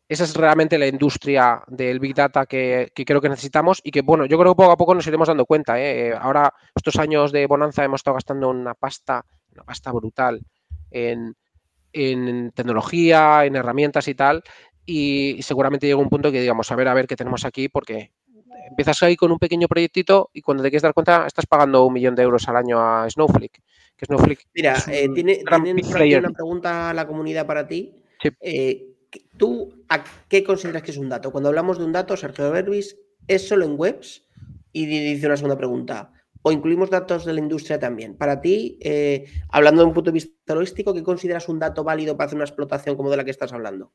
esa es realmente la industria del Big Data que, creo que necesitamos y que, bueno, yo creo que poco a poco nos iremos dando cuenta. ¿eh? Ahora, estos años de bonanza hemos estado gastando una pasta, una pasta brutal en, en tecnología, en herramientas y tal, y seguramente llega un punto que digamos, a ver, a ver qué tenemos aquí, porque empiezas ahí con un pequeño proyectito y cuando te quieres dar cuenta estás pagando un millón de euros al año a Snowflake. Que Snowflake Mira, eh, tiene, una pregunta a la comunidad para ti. Eh, ¿Tú a qué consideras que es un dato? Cuando hablamos de un dato, Sergio Berbis, ¿es solo en webs? Y dice una segunda pregunta o incluimos datos de la industria también. Para ti, eh, hablando de un punto de vista holístico, ¿qué consideras un dato válido para hacer una explotación como de la que estás hablando?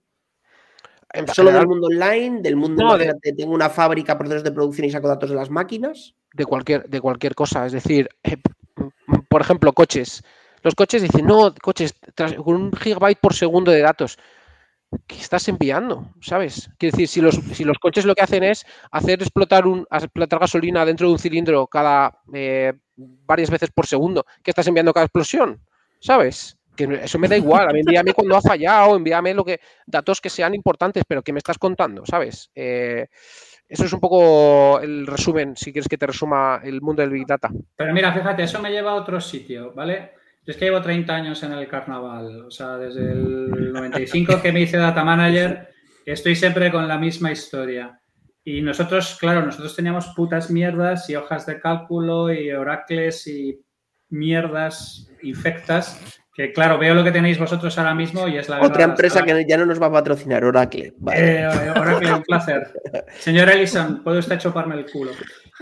¿Solo del mundo online? ¿Del mundo no, de, tengo una fábrica, procesos de producción y saco datos de las máquinas? De cualquier, de cualquier cosa. Es decir, eh, por ejemplo, coches. Los coches dicen, no, coches con un gigabyte por segundo de datos. ¿Qué estás enviando? ¿Sabes? Quiero decir, si los, si los coches lo que hacen es hacer explotar, un, explotar gasolina dentro de un cilindro cada eh, varias veces por segundo, ¿qué estás enviando cada explosión? ¿Sabes? Que eso me da igual. A mí envíame cuando ha fallado, envíame lo que, datos que sean importantes, pero que me estás contando, ¿sabes? Eh, eso es un poco el resumen, si quieres que te resuma el mundo del Big Data. Pero mira, fíjate, eso me lleva a otro sitio, ¿vale? Es que llevo 30 años en el carnaval, o sea, desde el 95 que me hice data manager, estoy siempre con la misma historia. Y nosotros, claro, nosotros teníamos putas mierdas y hojas de cálculo y oracles y mierdas infectas que claro, veo lo que tenéis vosotros ahora mismo y es la Otra empresa que ya no nos va a patrocinar, Oracle. Eh, Oracle, un placer. Señor Ellison, puede usted choparme el culo.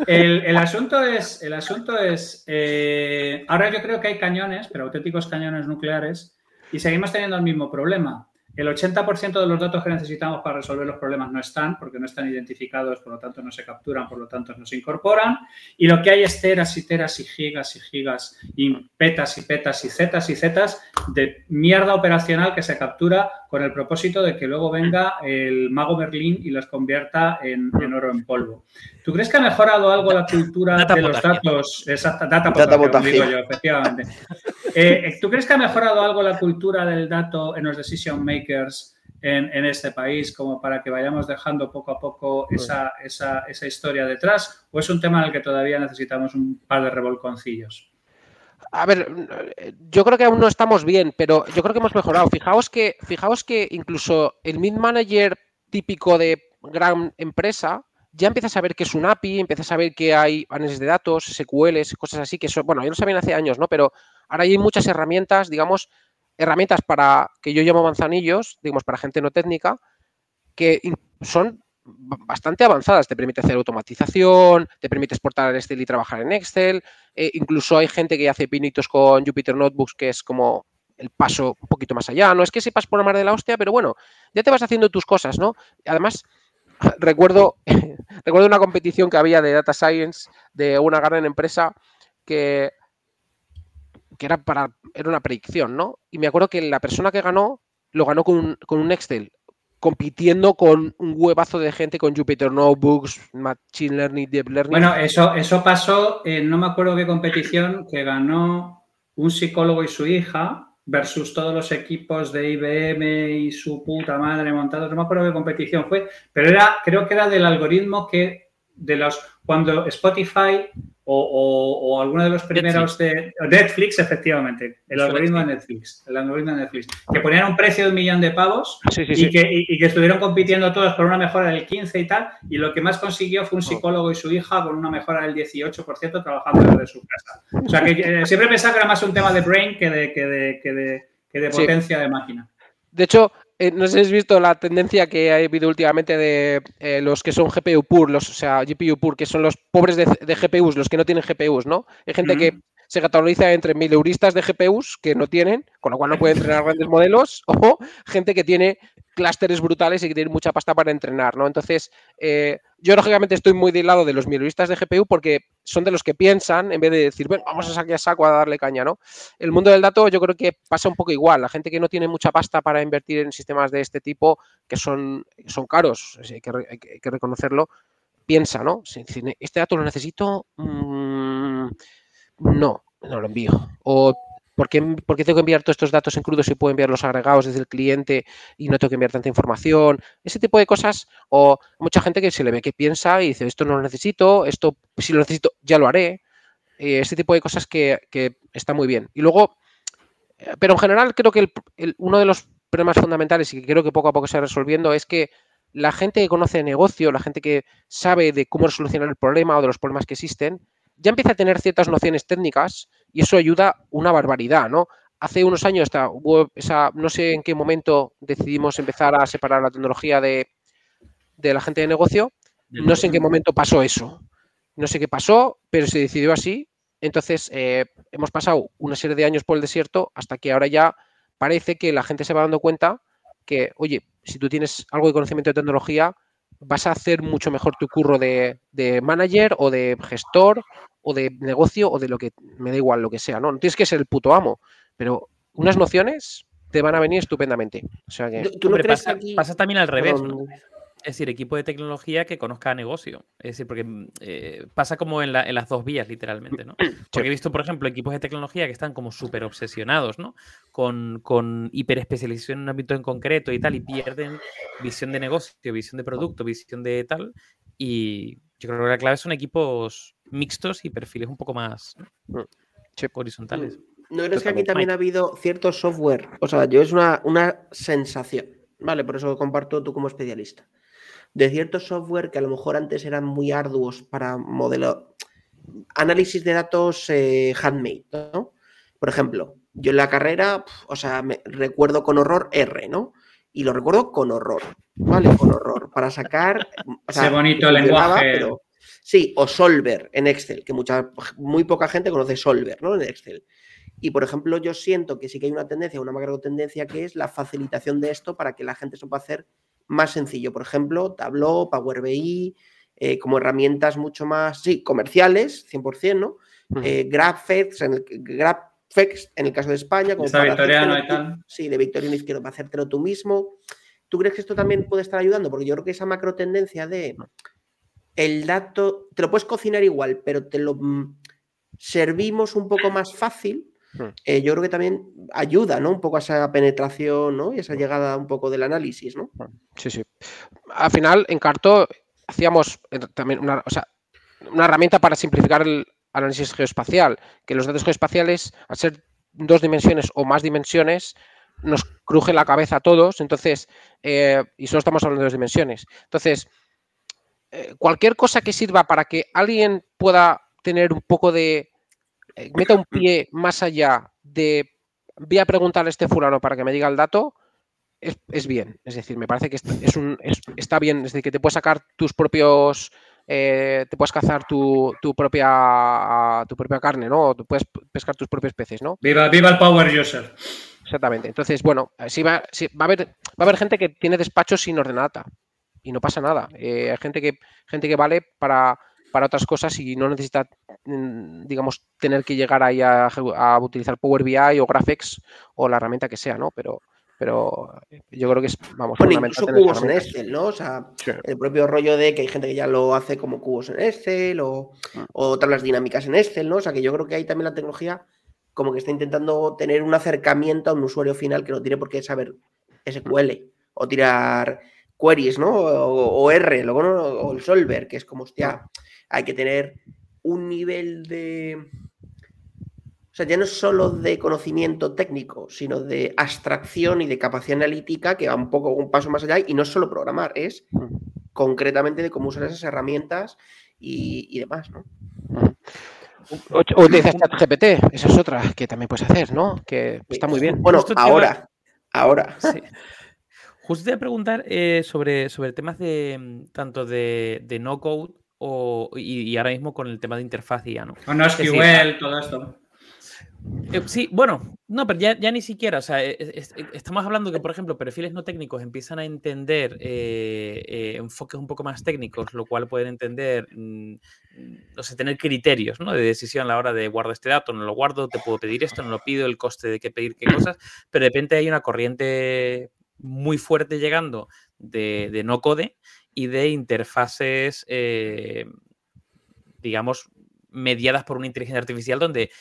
El, asunto es, el asunto es eh, ahora yo creo que hay cañones, pero auténticos cañones nucleares, y seguimos teniendo el mismo problema. El 80% de los datos que necesitamos para resolver los problemas no están, porque no están identificados, por lo tanto no se capturan, por lo tanto no se incorporan. Y lo que hay es teras y teras y gigas y gigas y petas y petas y zetas y zetas de mierda operacional que se captura con el propósito de que luego venga el mago Berlín y los convierta en, oro en polvo. ¿Tú crees que ha mejorado algo la cultura de los datos? Exacto, data, data digo yo, efectivamente. Eh, ¿Tú crees que ha mejorado algo la cultura del dato en los decision makers en, este país como para que vayamos dejando poco a poco esa, esa historia detrás? ¿O es un tema en el que todavía necesitamos un par de revolconcillos? A ver, yo creo que aún no estamos bien, pero yo creo que hemos mejorado. Fijaos que, fijaos que incluso el mid manager típico de gran empresa ya empieza a saber que es un API, empieza a saber que hay paneles de datos, SQLs, cosas así, que son, bueno, ya lo sabían hace años, ¿no? Pero ahora hay muchas herramientas, digamos, herramientas para, que yo llamo manzanillos, digamos, para gente no técnica, que son bastante avanzadas. Te permite hacer automatización, te permite exportar Excel y trabajar en Excel. Eh, incluso hay gente que hace pinitos con Jupyter Notebooks, que es como el paso un poquito más allá. No es que sepas por la mar de la hostia, pero bueno, ya te vas haciendo tus cosas, ¿no? Además, recuerdo, recuerdo una competición que había de Data Science de una gran empresa que, que era para era una predicción, ¿no? Y me acuerdo que la persona que ganó lo ganó con con un Excel compitiendo con un huevazo de gente con Jupyter Notebooks, Machine Learning, Deep Learning. Bueno, eso, eso pasó en no me acuerdo qué competición que ganó un psicólogo y su hija versus todos los equipos de IBM y su puta madre montados. No me acuerdo qué competición fue, pero era, creo que era del algoritmo que de los cuando Spotify o, alguno de los primeros de Netflix, efectivamente, el algoritmo de Netflix, el algoritmo de Netflix, que ponían un precio de un millón de pavos y, Que, que, estuvieron compitiendo todos por una mejora del 15 y tal, y lo que más consiguió fue un psicólogo y su hija con una mejora del 18% trabajando desde su casa. O sea que eh, siempre pensaba que era más un tema de brain que de, que de, que de, que de potencia de máquina. De hecho, eh, no sé si habéis visto la tendencia que ha habido últimamente de eh, los que son GPU pur, los, o sea, GPU pur, que son los pobres de, GPUs, los que no tienen GPUs, ¿no? Hay gente que se categoriza entre mileuristas de GPUs que no tienen, con lo cual no puede entrenar grandes modelos, o gente que tiene clústeres brutales y que tiene mucha pasta para entrenar, ¿no? Entonces, eh, yo lógicamente estoy muy del lado de los mileuristas de GPU porque son de los que piensan en vez de decir, bueno, vamos a sacar a saco a darle caña, ¿no? El mundo del dato yo creo que pasa un poco igual. La gente que no tiene mucha pasta para invertir en sistemas de este tipo, que son, son caros, hay que, reconocerlo, piensa, ¿no? Este dato lo necesito, mm, no, no lo envío. O ¿Por qué, tengo que enviar todos estos datos en crudo si puedo enviar los agregados desde el cliente y no tengo que enviar tanta información? Ese tipo de cosas, o mucha gente que se le ve que piensa y dice, esto no lo necesito, esto si lo necesito ya lo haré. Ese tipo de cosas que, está muy bien. Y luego, eh, pero en general creo que uno de los problemas fundamentales y que creo que poco a poco se va resolviendo es que la gente que conoce el negocio, la gente que sabe de cómo solucionar el problema o de los problemas que existen, ya empieza a tener ciertas nociones técnicas y eso ayuda una barbaridad, ¿no? Hace unos años hubo esa, no sé en qué momento decidimos empezar a separar la tecnología de, la gente de negocio, no sé en qué momento pasó eso, no sé qué pasó, pero se decidió así, entonces eh, hemos pasado una serie de años por el desierto hasta que ahora ya parece que la gente se va dando cuenta que, oye, si tú tienes algo de conocimiento de tecnología, vas a hacer mucho mejor tu curro de, manager o de gestor o de negocio o de lo que me da igual lo que sea, ¿no? No tienes que ser el puto amo, pero unas nociones te van a venir estupendamente. O sea que... ¿Tú no crees pasa, pasa, también al revés, ¿no? Es decir, equipo de tecnología que conozca negocio. Es decir, porque mm, eh, pasa como en, las dos vías, literalmente, ¿no? Porque he visto, por ejemplo, equipos de tecnología que están como súper obsesionados, ¿no? Con, con hiperespecialización en un ámbito en concreto y tal, y pierden visión de negocio, visión de producto, visión de tal. Y yo creo que la clave son equipos mixtos y perfiles un poco más mm. horizontales. ¿No crees que aquí también ha habido cierto software? O sea, yo es una, una sensación, ¿vale? Por eso comparto tú como especialista de ciertos software que a lo mejor antes eran muy arduos para modelo, análisis de datos eh, handmade, ¿no? Por ejemplo, yo en la carrera, o sea, me recuerdo con horror R, ¿no? Y lo recuerdo con horror, ¿vale? Con horror, para sacar... Ese bonito lenguaje. sí, o Solver en Excel, que mucha, muy poca gente conoce Solver, ¿no? En Excel. Y, por ejemplo, yo siento que sí que hay una tendencia, una macro tendencia, que es la facilitación de esto para que la gente sepa hacer más sencillo. Por ejemplo, Tableau, Power BI, eh, como herramientas mucho más, sí, comerciales, 100%, ¿no? Eh, GraphX, en el, en el caso de España. Como para victoriano y tal. Sí, de Victoriano Izquierdo para hacértelo tú mismo. ¿Tú crees que esto también puede estar ayudando? Porque yo creo que esa macro tendencia de el dato, te lo puedes cocinar igual, pero te lo mm, servimos un poco más fácil. Eh, yo creo que también ayuda, ¿no? Un poco a esa penetración, ¿no? Y esa llegada un poco del análisis, ¿no? Hmm. Sí, sí. Al final, en Carto hacíamos eh, también una, una herramienta para simplificar el análisis geoespacial, que los datos geoespaciales, al ser dos dimensiones o más dimensiones, nos cruje la cabeza a todos, entonces, eh, y solo estamos hablando de dos dimensiones. Entonces, cualquier cosa que sirva para que alguien pueda tener un poco de meta un pie más allá de voy a preguntarle a este fulano para que me diga el dato, es, bien. Es decir, me parece que es un, está bien, es decir, que te puedes sacar tus propios, eh, te puedes cazar tu, propia tu propia carne, ¿no? O puedes pescar tus propios peces, ¿no? Viva, viva el power user. Exactamente. Entonces, bueno, sí va, va, a haber, va a haber gente que tiene despachos sin ordenata y no pasa nada. Eh, hay gente que, gente que vale para para otras cosas y no necesita, mm, digamos, tener que llegar ahí a, utilizar Power BI o Graphics o la herramienta que sea, ¿no? Pero, pero yo creo que es, vamos, bueno, incluso cubos en Excel, ¿no? O sea, el propio rollo de que hay gente que ya lo hace como cubos en Excel o, mm. o tablas dinámicas en Excel, ¿no? O sea, que yo creo que ahí también la tecnología como que está intentando tener un acercamiento a un usuario final que no tiene por qué saber SQL o tirar queries, ¿no? O, R, luego, o el solver, que es como, hostia, hay que tener un nivel de... O sea, ya no es solo de conocimiento técnico, sino de abstracción y de capacidad analítica que va un poco un paso más allá y no es solo programar, es concretamente de cómo usar esas herramientas y, demás, ¿no? O, utilizas ChatGPT, esa es otra que también puedes hacer, ¿no? Que está muy bien. Bueno, ahora, ahora. Sí. Justo te voy a preguntar eh, sobre, sobre temas de mm, tanto de, no code o, y, ahora mismo con el tema de interfaz ya, ¿no? Con no SQL, todo esto. Eh, sí, bueno, no, pero ya, ni siquiera, o sea, e, e, estamos hablando que, por ejemplo, perfiles no técnicos empiezan a entender eh, enfoques un poco más técnicos, lo cual pueden entender, mm, no sé, tener criterios ¿no? de decisión a la hora de guardo este dato, no lo guardo, te puedo pedir esto, no lo pido, el coste de qué pedir qué cosas, pero de repente hay una corriente muy fuerte llegando de, no code y de interfaces, eh, digamos, mediadas por una inteligencia artificial donde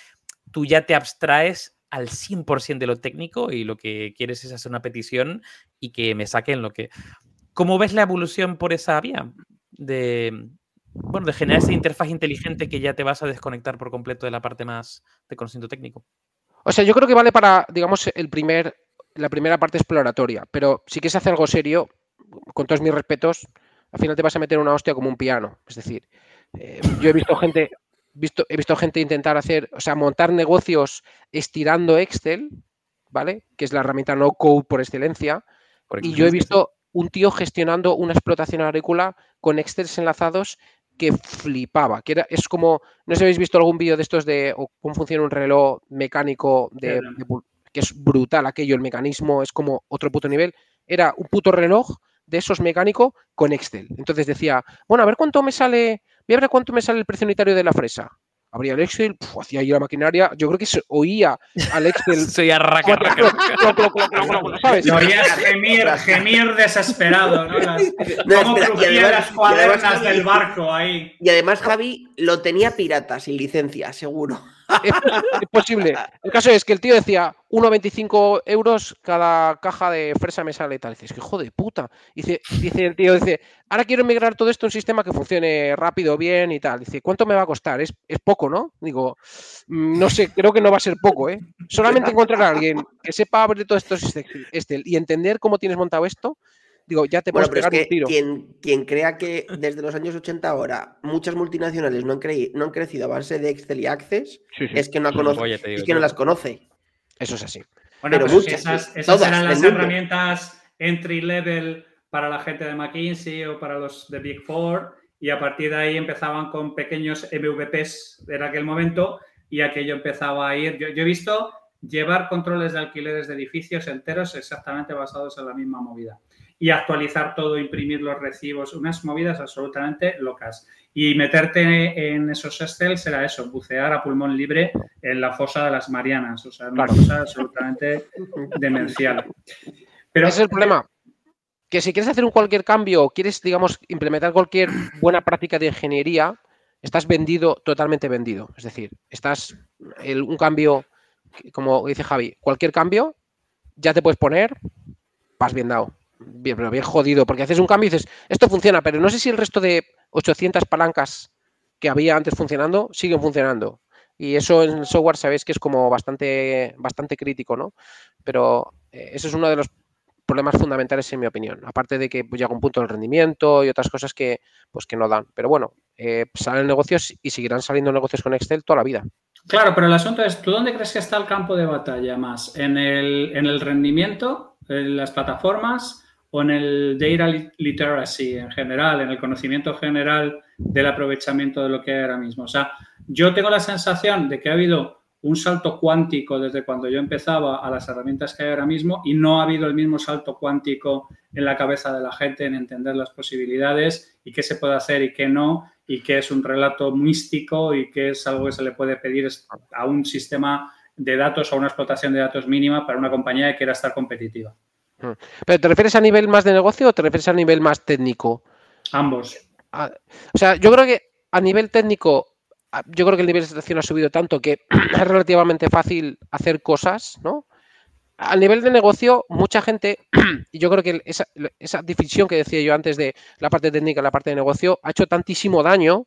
tú ya te abstraes al 100% de lo técnico y lo que quieres es hacer una petición y que me saquen lo que... ¿Cómo ves la evolución por esa vía? De, bueno, de generar esa interfaz inteligente que ya te vas a desconectar por completo de la parte más de conocimiento técnico. O sea, yo creo que vale para, digamos, el primer la primera parte exploratoria, pero si quieres hacer algo serio, con todos mis respetos, al final te vas a meter una hostia como un piano. Es decir, eh, yo he visto gente, visto, he visto gente intentar hacer, o sea, montar negocios estirando Excel, ¿vale? Que es la herramienta no code por excelencia. y yo he visto un tío gestionando una explotación agrícola con Excel enlazados que flipaba, que era, es como, no sé si habéis visto algún vídeo de estos de cómo funciona un reloj mecánico de, que es brutal aquello, el mecanismo es como otro puto nivel, era un puto reloj de esos mecánicos con Excel. Entonces decía, bueno, a ver cuánto me sale, voy a ver cuánto me sale el precio unitario de la fresa. Abría el Excel, hacía ahí la maquinaria, yo creo que se oía al Excel. Soy arraca, ¿sabes? Lo oías gemir, gemir desesperado, ¿no? Las, no, las cuadernas del barco ahí. Y además Javi lo tenía pirata, sin licencia, seguro. Es, posible. El caso es que el tío decía 1,25 euros cada caja de fresa me sale y tal. Dices, que hijo de puta. Dice, dice el tío, dice, ahora quiero migrar todo esto a un sistema que funcione rápido, bien y tal. Dice, ¿cuánto me va a costar? Es, poco, ¿no? Digo, mm, no sé, creo que no va a ser poco, ¿eh? Solamente encontrar a alguien que sepa abrir todo esto este, y entender cómo tienes montado esto digo, ya te puedes pegar un tiro. Quien, quien, crea que desde los años 80 ahora muchas multinacionales no han, no han crecido a base de Excel y Access, es que no, conoce, es que no las conoce. Eso es así. Bueno, pero muchas, esas, esas eran las herramientas entry level para la gente de McKinsey o para los de Big Four y a partir de ahí empezaban con pequeños MVPs en aquel momento y aquello empezaba a ir. yo he visto llevar controles de alquileres de edificios enteros exactamente basados en la misma movida y actualizar todo, imprimir los recibos, unas movidas absolutamente locas. Y meterte en esos Excel será eso, bucear a pulmón libre en la fosa de las Marianas, o sea, una cosa absolutamente demencial. Pero ese es el problema. Que si quieres hacer un cualquier cambio o quieres, digamos, implementar cualquier buena práctica de ingeniería, estás vendido, totalmente vendido. Es decir, estás un cambio, como dice Javi, cualquier cambio, ya te puedes poner, vas bien dado bien, pero bien jodido, porque haces un cambio y dices, esto funciona, pero no sé si el resto de 800 palancas que había antes funcionando siguen funcionando. Y eso en el software sabéis que es como bastante, bastante crítico, ¿no? Pero eh, eso es uno de los problemas fundamentales en mi opinión. Aparte de que pues, llega un punto del rendimiento y otras cosas que, pues, que no dan. Pero bueno, eh, salen negocios y seguirán saliendo negocios con Excel toda la vida. Claro, pero el asunto es, ¿tú dónde crees que está el campo de batalla más? ¿En el, en el rendimiento, en las plataformas o en el data literacy en general, en el conocimiento general del aprovechamiento de lo que hay ahora mismo. O sea, yo tengo la sensación de que ha habido un salto cuántico desde cuando yo empezaba a las herramientas que hay ahora mismo y no ha habido el mismo salto cuántico en la cabeza de la gente en entender las posibilidades y qué se puede hacer y qué no y qué es un relato místico y qué es algo que se le puede pedir a un sistema de datos o una explotación de datos mínima para una compañía que quiera estar competitiva. Mm. ¿Pero te refieres a nivel más de negocio o te refieres a nivel más técnico? Ambos. Ah, o sea, yo creo que a nivel técnico, ah, yo creo que el nivel de situación ha subido tanto que es relativamente fácil hacer cosas, ¿no? A nivel de negocio, mucha gente, y yo creo que esa, esa división que decía yo antes de la parte técnica y la parte de negocio, ha hecho tantísimo daño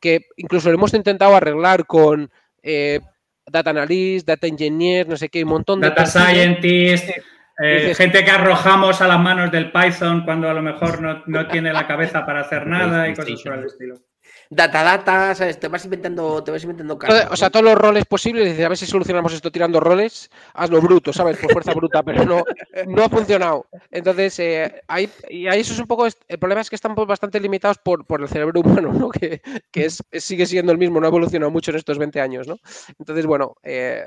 que incluso lo hemos intentado arreglar con eh, data analyst, data engineer, no sé qué, un montón de... Data scientist, eh, gente que arrojamos a las manos del Python cuando a lo mejor no, tiene la cabeza para hacer nada y cosas por el estilo data data, ¿sabes? Te vas inventando, te vas inventando O sea, todos los roles posibles, dices, a ver si solucionamos esto tirando roles, hazlo bruto, ¿sabes? Por fuerza bruta, pero no, no ha funcionado. Entonces, eh, hay, y ahí eso es un poco, el problema es que están bastante limitados por, por el cerebro humano, ¿no? Que, que es, sigue siendo el mismo, no ha evolucionado mucho en estos 20 años, ¿no? Entonces, bueno, eh,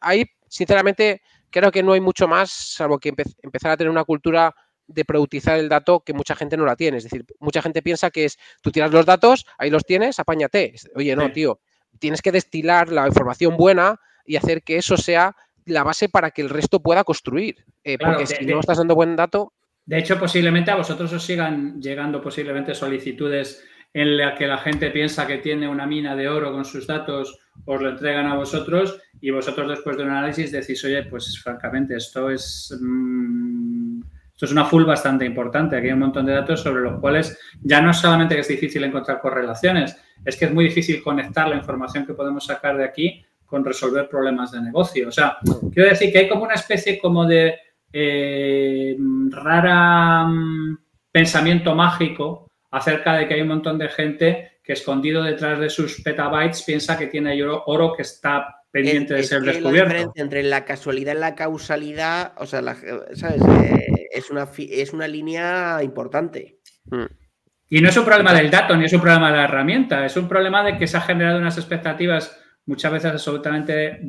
ahí, sinceramente, creo que no hay mucho más, salvo que empezar a tener una cultura de productizar el dato que mucha gente no la tiene. Es decir, mucha gente piensa que es, tú tiras los datos, ahí los tienes, apáñate. Oye, no, tío, tienes que destilar la información buena y hacer que eso sea la base para que el resto pueda construir. Eh, porque si no estás dando buen dato... De hecho, posiblemente a vosotros os sigan llegando posiblemente solicitudes en la que la gente piensa que tiene una mina de oro con sus datos, os lo entregan a vosotros y vosotros después de un análisis decís, oye, pues francamente esto es... Mm, esto es una full bastante importante. Aquí hay un montón de datos sobre los cuales ya no es solamente que es difícil encontrar correlaciones, es que es muy difícil conectar la información que podemos sacar de aquí con resolver problemas de negocio. O sea, quiero decir que hay como una especie como de eh, rara mm, pensamiento mágico acerca de que hay un montón de gente que escondido detrás de sus petabytes piensa que tiene oro que está pendiente de ser descubierto. La diferencia entre la casualidad y la causalidad, o sea, ¿sabes? Eh, es, una, es una línea importante. Mm. Y no es un problema del dato ni es un problema de la herramienta, es un problema de que se ha generado unas expectativas muchas veces absolutamente.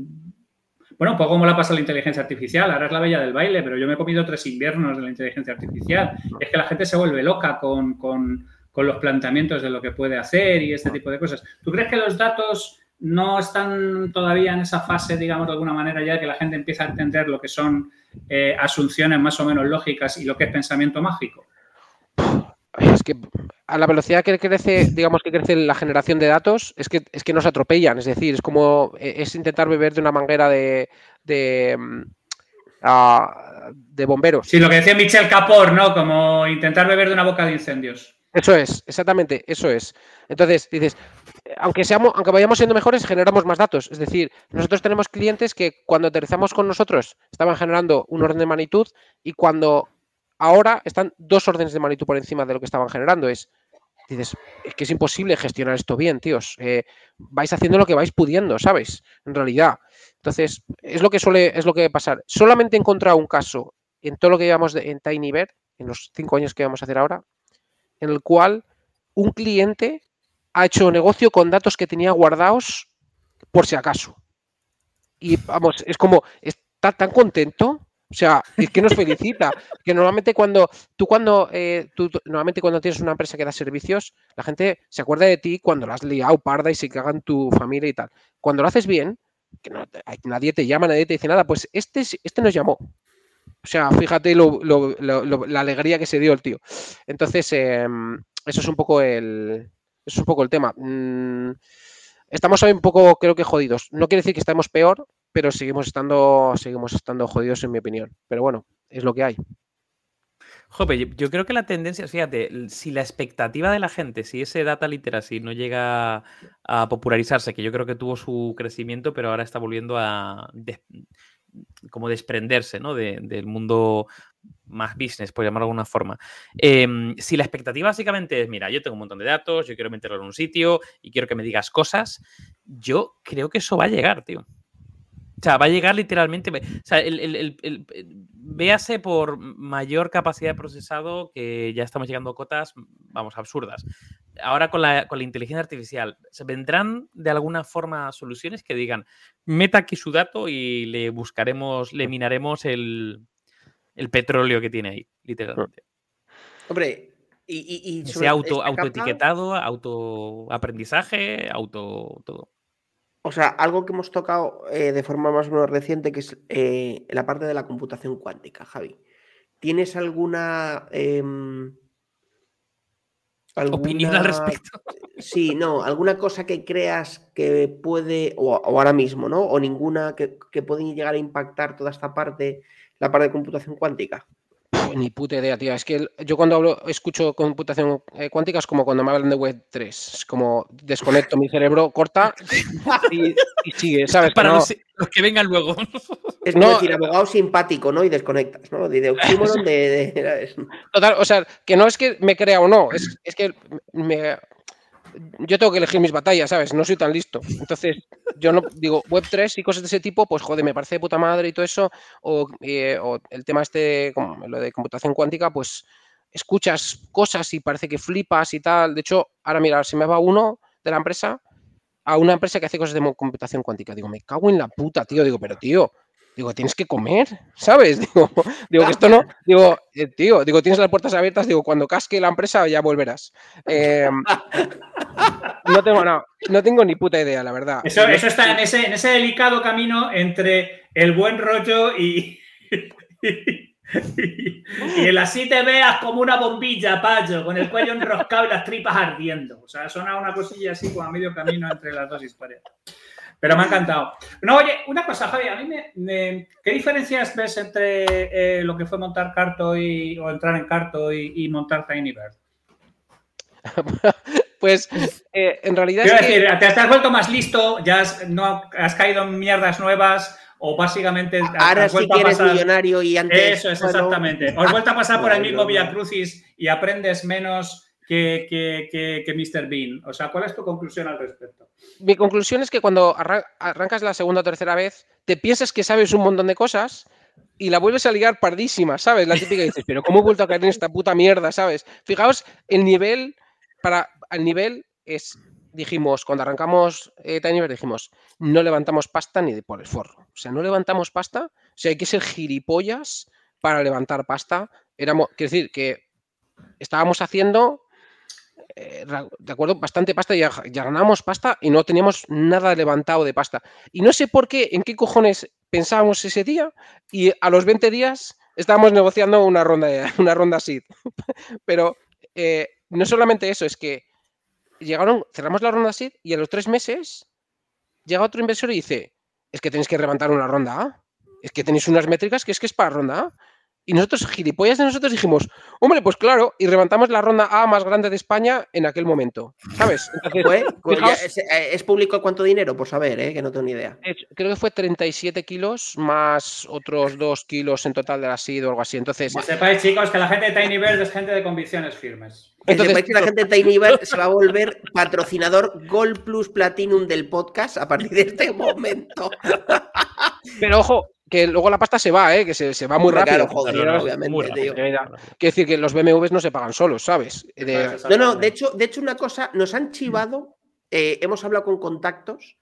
Bueno, un poco como la pasa la inteligencia artificial, ahora es la bella del baile, pero yo me he comido tres inviernos de la inteligencia artificial. Es que la gente se vuelve loca con, con los planteamientos de lo que puede hacer y este tipo de cosas. ¿Tú crees que los datos no están todavía en esa fase, digamos, de alguna manera ya que la gente empieza a entender lo que son eh, asunciones más o menos lógicas y lo que es pensamiento mágico? Es que a la velocidad que crece, digamos que crece la generación de datos, es que, es que nos atropellan. Es decir, es como eh, es intentar beber de una manguera de, de, mm, de bomberos. Sí, lo que decía Michel Capor, ¿no? Como intentar beber de una boca de incendios. Eso es, exactamente, eso es. Entonces, dices, aunque, seamos, aunque vayamos siendo mejores, generamos más datos. Es decir, nosotros tenemos clientes que cuando aterrizamos con nosotros estaban generando un orden de magnitud y cuando ahora están dos órdenes de magnitud por encima de lo que estaban generando. Es, dices, es que es imposible gestionar esto bien, tíos. Eh, vais haciendo lo que vais pudiendo, ¿sabes? En realidad. Entonces, es lo que suele, es lo que pasar. Solamente he encontrado un caso en todo lo que llevamos en TinyBear, en los cinco años que vamos a hacer ahora, en el cual un cliente ha hecho negocio con datos que tenía guardados por si acaso. Y vamos, es como, está tan contento. O sea, es que nos felicita. Que normalmente cuando tú cuando eh, tú, normalmente cuando tienes una empresa que da servicios, la gente se acuerda de ti cuando la has liado parda y se cagan tu familia y tal. Cuando lo haces bien, que nadie te llama, nadie te dice nada, pues este, este nos llamó. O sea, fíjate la alegría que se dio el tío. Entonces, em, eso es un poco el, es un poco el tema. Mm, estamos hoy un poco, creo que jodidos. No quiere decir que estemos peor, pero seguimos estando, seguimos estando jodidos en mi opinión. Pero bueno, es lo que hay. Jope, yo, creo que la tendencia, fíjate, si la expectativa de la gente, si ese data literacy no llega a popularizarse, que yo creo que tuvo su crecimiento, pero ahora está volviendo a como desprenderse ¿no? del mundo más business, por llamarlo de alguna forma. Em, si la expectativa básicamente es, mira, yo tengo un montón de datos, yo quiero meterlo en un sitio y quiero que me digas cosas, yo creo que eso va a llegar, tío. O sea, va a llegar literalmente. O sea, el, véase por mayor capacidad de procesado que ya estamos llegando a cotas, vamos, absurdas. Ahora con la, con la inteligencia artificial, ¿se vendrán de alguna forma soluciones que digan, meta aquí su dato y le buscaremos, le minaremos el, el petróleo que tiene ahí, literalmente. Hombre, y, y, auto, autoetiquetado, autoaprendizaje, auto todo. O sea, algo que hemos tocado eh, de forma más o menos reciente, que es eh, la parte de la computación cuántica, Javi. ¿Tienes alguna, em, opinión al respecto? Sí, no, alguna cosa que creas que puede, o, ahora mismo, ¿no? O ninguna que, que puede llegar a impactar toda esta parte la parte de computación cuántica? Ni puta idea, tío. Es que yo cuando hablo, escucho computación eh, cuántica es como cuando me hablan de web 3. Es como desconecto mi cerebro, corta y, sigue, ¿sabes? Para los, que vengan luego. Es no, decir, abogado simpático, ¿no? Y desconectas, ¿no? De, de, Total, o sea, que no es que me crea o no, es, es que me, yo tengo que elegir mis batallas, ¿sabes? No soy tan listo. Entonces, yo no digo Web3 y cosas de ese tipo, pues joder, me parece de puta madre y todo eso. O, eh, el tema este, como lo de computación cuántica, pues escuchas cosas y parece que flipas y tal. De hecho, ahora mira, se me va uno de la empresa a una empresa que hace cosas de computación cuántica. Digo, me cago en la puta, tío. Digo, pero tío, digo, tienes que comer, ¿sabes? Digo, digo que esto no, digo, eh, tío, digo, tienes las puertas abiertas, digo, cuando casque la empresa ya volverás. Em, no tengo, no, no tengo ni puta idea, la verdad. Eso, eso está en ese, en ese delicado camino entre el buen rollo y, y, el así te veas como una bombilla, payo, con el cuello enroscado y las tripas ardiendo. O sea, suena una cosilla así como a medio camino entre las dos historias. Pero me ha encantado. No, oye, una cosa, Javi, a mí me, ¿qué diferencias ves entre eh, lo que fue montar Carto y, o entrar en Carto y, montar Tinybird? pues eh, en realidad. Quiero decir, te has vuelto más listo, ya has, no, has caído en mierdas nuevas o básicamente. Ahora sí que eres millonario y antes. Eso es, exactamente. O has vuelto a pasar por el mismo Via Crucis y aprendes menos que, que, que, Mr. Bean. O sea, ¿cuál es tu conclusión al respecto? Mi conclusión es que cuando arrancas la segunda o tercera vez, te piensas que sabes un montón de cosas y la vuelves a ligar pardísima, ¿sabes? La típica dices, pero ¿cómo he vuelto a caer en esta puta mierda, ¿sabes? Fijaos, el nivel, para, el nivel es, dijimos, cuando arrancamos eh, dijimos, no levantamos pasta ni de por el forro. O sea, no levantamos pasta, o sea, hay que ser gilipollas para levantar pasta. Éramos, quiero decir, que estábamos haciendo eh, de acuerdo, bastante pasta, ya, ya ganamos pasta y no teníamos nada levantado de pasta. Y no sé por qué, en qué cojones pensábamos ese día y a los 20 días estábamos negociando una ronda, una ronda. Pero eh, no solamente eso, es que llegaron, cerramos la ronda SID y a los tres meses llega otro inversor y dice, es que tenéis que levantar una ronda A. Es que tenéis unas métricas que es que es para ronda A. Y nosotros, gilipollas de nosotros, dijimos, hombre, pues claro, y levantamos la ronda A más grande de España en aquel momento. ¿Sabes? es, público cuánto dinero? Pues a ver, ¿eh? que no tengo ni idea. Creo que fue 37 kilos más otros 2 kilos en total de la SID o algo así. Entonces. Que sepáis, chicos, que la gente de Tiny Bird es gente de convicciones firmes. Entonces, que la gente de Tiny Bird se va a volver patrocinador Gold Plus Platinum del podcast a partir de este momento. Pero ojo, que luego la pasta se va, ¿eh? que se, va muy rápido. obviamente, Quiere decir que los BMWs no se pagan solos, ¿sabes? No, no, de hecho, de hecho, una cosa, nos han chivado, eh, hemos hablado con contactos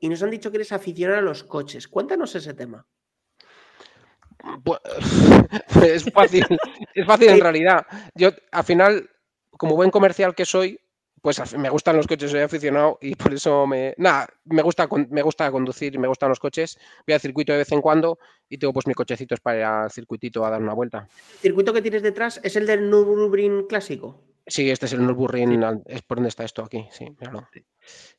y nos han dicho que eres aficionado a los coches. Cuéntanos ese tema. Pues, es fácil, es fácil en realidad. Yo, al final, como buen comercial que soy, pues me gustan los coches, soy aficionado y por eso me. Nada, me gusta, me gusta conducir y me gustan los coches. Voy al circuito de vez en cuando y tengo pues mi cochecito para ir al circuitito a dar una vuelta. ¿El circuito que tienes detrás es el del Nürburgring clásico? Sí, este es el Nürburgring, es por donde está esto aquí, sí, míralo.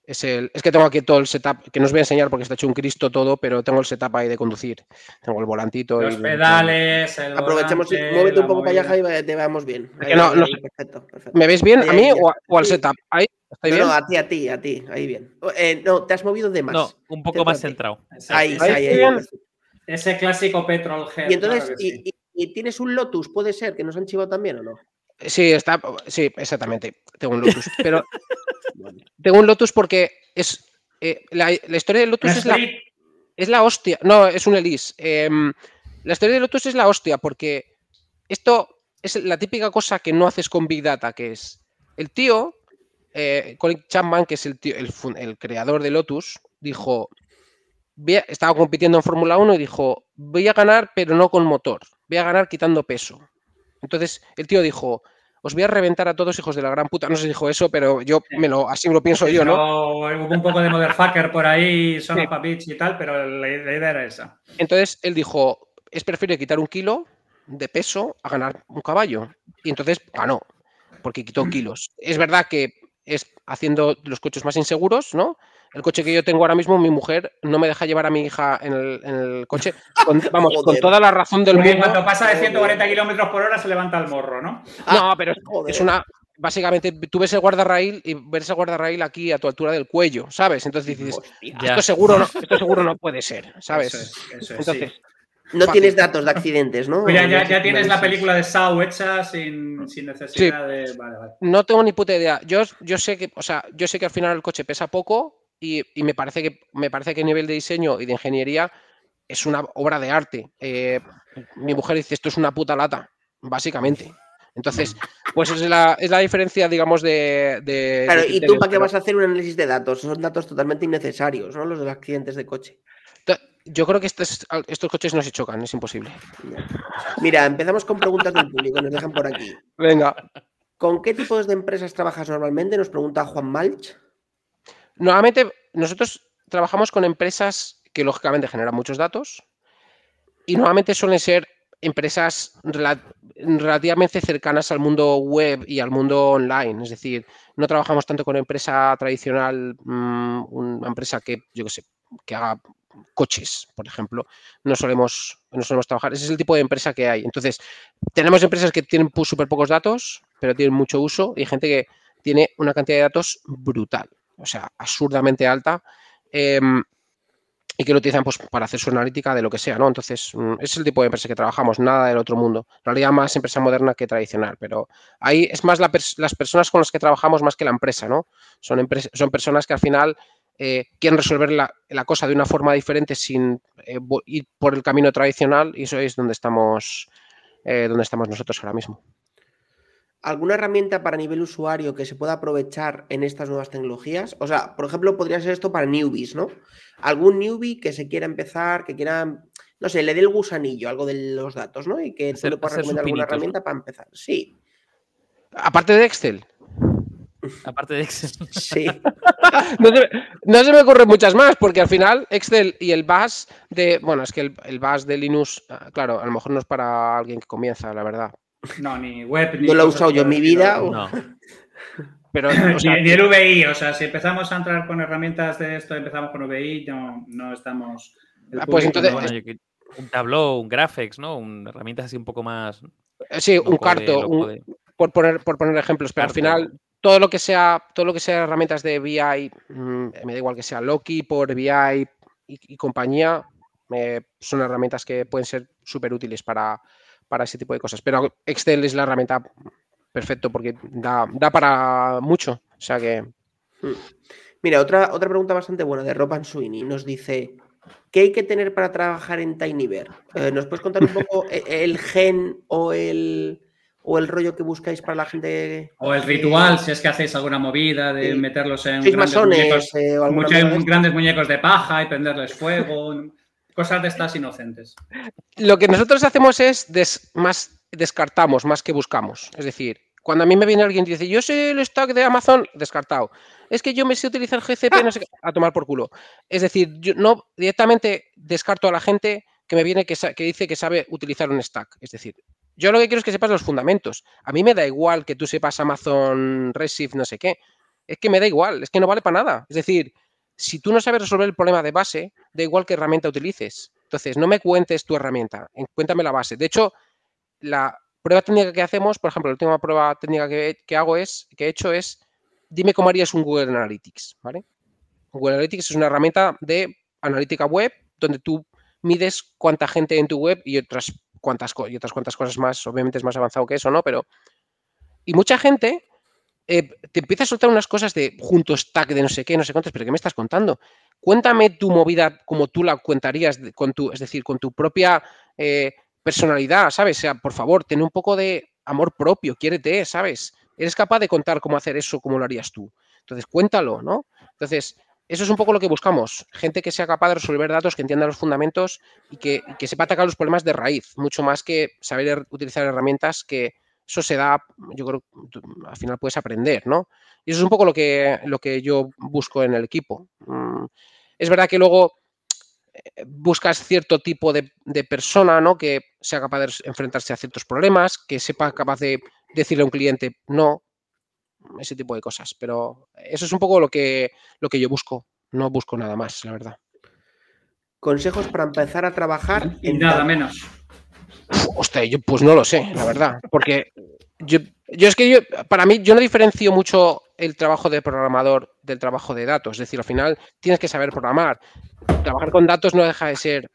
Es, el, es que tengo aquí todo el setup, que no os voy a enseñar porque está hecho un Cristo todo, pero tengo el setup ahí de conducir. Tengo el volantito. Los pedales, el Aprovechemos y muévete un poco para allá, Javi, te veamos bien. perfecto, perfecto. ¿Me ves bien a mí o, al setup? Ahí, no, no, a ti, a ti, a ti, ahí bien. Eh, no, te has movido de más. No, un poco más centrado. Ahí, ahí, ahí, Ese clásico petrol Y entonces, y, tienes un Lotus, puede ser, que nos han chivado también o no? Sí, está, sí, exactamente. Tengo un Lotus. Pero tengo un Lotus porque es eh, la, historia del Lotus es la, es la hostia. No, es un Elise. Em, la historia del Lotus es la hostia porque esto es la típica cosa que no haces con Big Data, que es el tío, eh, Colin Chapman, que es el, tío, el, creador de Lotus, dijo, estaba compitiendo en Fórmula 1 y dijo, voy a ganar pero no con motor, voy a ganar quitando peso. Entonces el tío dijo, os voy a reventar a todos hijos de la gran puta. No se dijo eso, pero yo me lo, así lo pienso yo, ¿no? Hubo un poco de motherfucker por ahí, son sí. y tal, pero la, idea era esa. Entonces él dijo, es preferible quitar un kilo de peso a ganar un caballo. Y entonces ganó, porque quitó kilos. Es verdad que es haciendo los coches más inseguros, ¿no? El coche que yo tengo ahora mismo, mi mujer no me deja llevar a mi hija en el, coche. vamos, con toda la razón del mundo. Cuando pasa de 140 kilómetros por hora se levanta el morro, ¿no? no, pero es una. Básicamente, tú ves el guardarraíl y ves el guardarrail aquí a tu altura del cuello, ¿sabes? Entonces dices, esto seguro, no, esto seguro no puede ser, ¿sabes? Entonces, no tienes datos de accidentes, ¿no? Pues ya, tienes la película de Saw hecha sin, necesidad de. No tengo ni puta idea. Yo, yo sé que, o sea, yo sé que al final el coche pesa poco y, me parece que me parece que a nivel de diseño y de ingeniería es una obra de arte. Eh, mi mujer dice esto es una puta lata, básicamente. Entonces, pues es la, es la diferencia, digamos, de. claro, ¿y tú para qué vas a hacer un análisis de datos? Son datos totalmente innecesarios, ¿no? Los de los accidentes de coche. Yo creo que estos, estos coches no se chocan, es imposible. Mira, empezamos con preguntas del público, nos dejan por aquí. Venga. ¿Con qué tipos de empresas trabajas normalmente? Nos pregunta Juan Malch. Normalmente nosotros trabajamos con empresas que lógicamente generan muchos datos y normalmente suelen ser empresas relativamente cercanas al mundo web y al mundo online. Es decir, no trabajamos tanto con empresa tradicional, mm, una empresa que, yo qué sé, que haga coches, por ejemplo, no solemos, no solemos trabajar. Ese es el tipo de empresa que hay. Entonces, tenemos empresas que tienen súper pocos datos, pero tienen mucho uso, y gente que tiene una cantidad de datos brutal, o sea, absurdamente alta. Em, y que lo utilizan pues, para hacer su analítica de lo que sea, ¿no? Entonces, mm, es el tipo de empresa que trabajamos, nada del otro mundo. En realidad, más empresa moderna que tradicional, pero ahí es más las personas con las que trabajamos más que la empresa, ¿no? Son, son personas que al final eh, quieren resolver la, cosa de una forma diferente sin eh, ir por el camino tradicional y eso es donde estamos, eh, donde estamos nosotros ahora mismo. ¿Alguna herramienta para nivel usuario que se pueda aprovechar en estas nuevas tecnologías? O sea, por ejemplo, podría ser esto para newbies, ¿no? Algún newbie que se quiera empezar, que quiera, no sé, le dé el gusanillo, algo de los datos, ¿no? Y que se le pueda recomendar alguna herramienta para empezar. Sí. Aparte de Excel. Aparte de Excel. Sí. no, se, me ocurren muchas más, porque al final Excel y el Bash de. Bueno, es que el, el Bash de Linux, ah, claro, a lo mejor no es para alguien que comienza, la verdad. No, ni web, ni. No lo he usado yo en mi vida. No. Pero, ni, el VI, o sea, si empezamos a entrar con herramientas de esto, empezamos con VI, no, no estamos. Ah, pues entonces. un Tableau, un Graphics, ¿no? Un, herramientas así un poco más. Sí, un carto, por, poner, por poner ejemplos, pero al final todo lo que sea, todo lo que sea herramientas de BI, mm, me da igual que sea Loki, por BI y, compañía, son herramientas que pueden ser súper útiles para, ese tipo de cosas. Pero Excel es la herramienta perfecto porque da, para mucho. O sea que. Hmm. Mira, otra, otra pregunta bastante buena de Roban Sweeney. Nos dice: ¿Qué hay que tener para trabajar en Tinybear? Eh, ¿Nos puedes contar un poco e, el gen o el, o el rollo que buscáis para la gente. O el ritual, si es que hacéis alguna movida de meterlos en grandes, muñecos, eh, muchos, grandes muñecos de paja y prenderles fuego, cosas de estas inocentes. Lo que nosotros hacemos es más descartamos más que buscamos. Es decir, cuando a mí me viene alguien y dice, yo sé el stock de Amazon, descartado. Es que yo me sé utilizar GCP, no sé a tomar por culo. Es decir, yo no directamente descarto a la gente que me viene que, que dice que sabe utilizar un stack. Es decir, yo lo que quiero es que sepas los fundamentos. A mí me da igual que tú sepas Amazon Redshift, no sé qué. Es que me da igual, es que no vale para nada. Es decir, si tú no sabes resolver el problema de base, da igual qué herramienta utilices. Entonces, no me cuentes tu herramienta, cuéntame la base. De hecho, la prueba técnica que hacemos, por ejemplo, la última prueba técnica que, hago es, que he hecho es, dime cómo harías un Google Analytics, ¿vale? Google Analytics es una herramienta de analítica web donde tú mides cuánta gente en tu web y otras cuantas y otras cuantas cosas más, obviamente es más avanzado que eso, ¿no? Pero. Y mucha gente eh, te empieza a soltar unas cosas de junto stack de no sé qué, no sé cuántos, pero ¿qué me estás contando? Cuéntame tu movida como tú la cuentarías con tu, es decir, con tu propia eh, personalidad, ¿sabes? O sea, por favor, ten un poco de amor propio, quiérete, ¿sabes? Eres capaz de contar cómo hacer eso, cómo lo harías tú. Entonces, cuéntalo, ¿no? Entonces, eso es un poco lo que buscamos. Gente que sea capaz de resolver datos, que entienda los fundamentos y que, sepa atacar los problemas de raíz, mucho más que saber utilizar herramientas que eso se da, yo creo, al final puedes aprender, ¿no? Y eso es un poco lo que, lo que yo busco en el equipo. Mm, es verdad que luego eh, buscas cierto tipo de, de, persona, ¿no? Que sea capaz de enfrentarse a ciertos problemas, que sepa capaz de decirle a un cliente no, ese tipo de cosas. Pero eso es un poco lo que, lo que yo busco. No busco nada más, la verdad. Consejos para empezar a trabajar. Y nada menos. hostia, yo pues no lo sé, la verdad. Porque yo, yo es que yo, para mí, yo no diferencio mucho el trabajo de programador del trabajo de datos. Es decir, al final tienes que saber programar. Trabajar con datos no deja de ser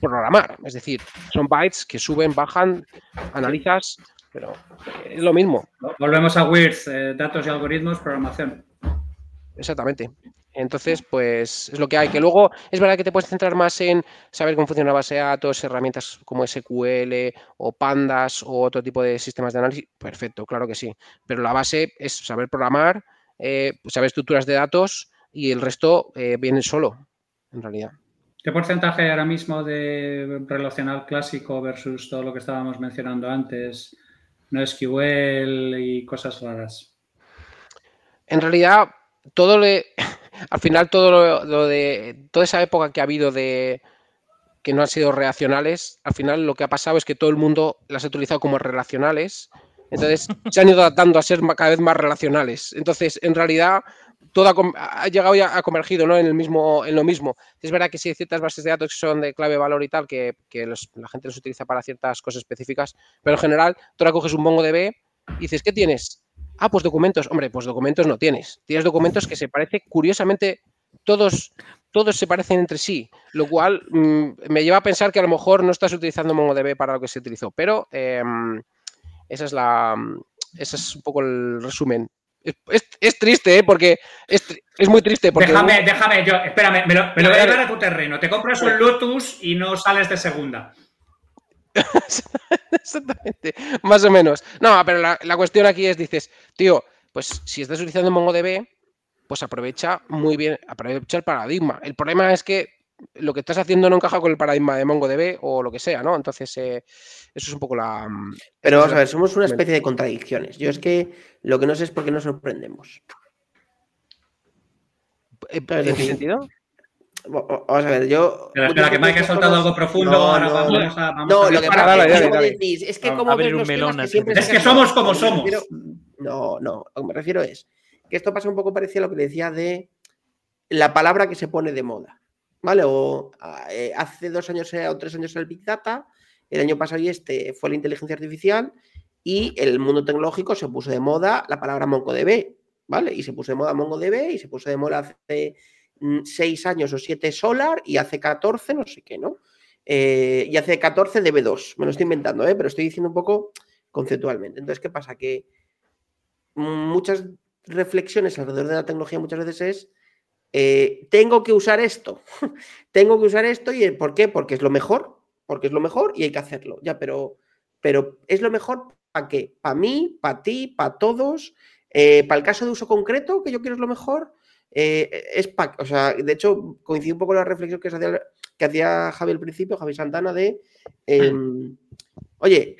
programar. Es decir, son bytes que suben, bajan, analizas, pero es lo mismo. Volvemos a WIRS, eh, datos y algoritmos, programación. Exactamente. Entonces, pues es lo que hay. Que luego es verdad que te puedes centrar más en saber cómo funciona la base de datos, herramientas como SQL o Pandas o otro tipo de sistemas de análisis. Perfecto, claro que sí. Pero la base es saber programar, eh, saber estructuras de datos y el resto eh, viene solo, en realidad. ¿Qué porcentaje ahora mismo de relacional clásico versus todo lo que estábamos mencionando antes? No SQL y cosas raras. En realidad, todo le, al final todo lo, de toda esa época que ha habido de que no han sido relacionales, al final lo que ha pasado es que todo el mundo las ha utilizado como relacionales, entonces se han ido adaptando a ser cada vez más relacionales. Entonces, en realidad, todo ha, llegado ya ha convergido ¿no? en, el mismo, en lo mismo. Es verdad que sí hay ciertas bases de datos que son de clave, valor y tal, que, la gente los utiliza para ciertas cosas específicas, pero en general, tú ahora coges un MongoDB y dices, ¿qué tienes? Ah, pues documentos. Hombre, pues documentos no tienes. Tienes documentos que se parecen, curiosamente, todos, todos se parecen entre sí, lo cual mm, me lleva a pensar que a lo mejor no estás utilizando MongoDB para lo que se utilizó, pero em, esa es la, ese es un poco el resumen. Es, triste, ¿eh? porque es, muy triste. Porque déjame, déjame, yo, espérame, me lo, voy a llevar a tu terreno. Te compras un Lotus y no sales de segunda. Exactamente, más o menos. No, pero la, cuestión aquí es, dices, tío, pues si estás utilizando MongoDB, pues aprovecha muy bien, aprovecha el paradigma. El problema es que lo que estás haciendo no encaja con el paradigma de MongoDB o lo que sea, ¿no? Entonces, eh, eso es un poco la... Pero vamos a ver, somos una especie de contradicciones. Yo es que lo que no sé es por qué nos sorprendemos. ¿En qué sentido? Vamos a ver, yo. Pero espera, que Mike ha soltado algo profundo. No, ahora vamos a. no, lo que pasa es, es que como un melón, es que somos como somos. no, no, lo que me refiero es que esto pasa un poco parecido a lo que le decía de la palabra que se pone de moda. ¿Vale? O eh, hace dos años o tres años era el Big Data, el año pasado y este fue la inteligencia artificial y el mundo tecnológico se puso de moda la palabra MongoDB, ¿vale? Y se puso de moda MongoDB y se puso de moda hace Mm, seis años o siete Solar y hace 14 no sé qué, ¿no? Eh, y hace 14 DB2, me lo estoy inventando, ¿eh? pero estoy diciendo un poco conceptualmente. Entonces, ¿qué pasa? Que muchas reflexiones alrededor de la tecnología muchas veces es, eh, tengo que usar esto, tengo que usar esto y ¿por qué? Porque es lo mejor, porque es lo mejor y hay que hacerlo, ya, pero, pero ¿es lo mejor para qué? ¿Para mí? ¿Para ti? ¿Para todos? ¿Para el caso de uso concreto que yo quiero es lo mejor? Eh, es o sea, de hecho, coincide un poco la reflexión que, hacía, que hacía Javi al principio, Javi Santana, de em, oye,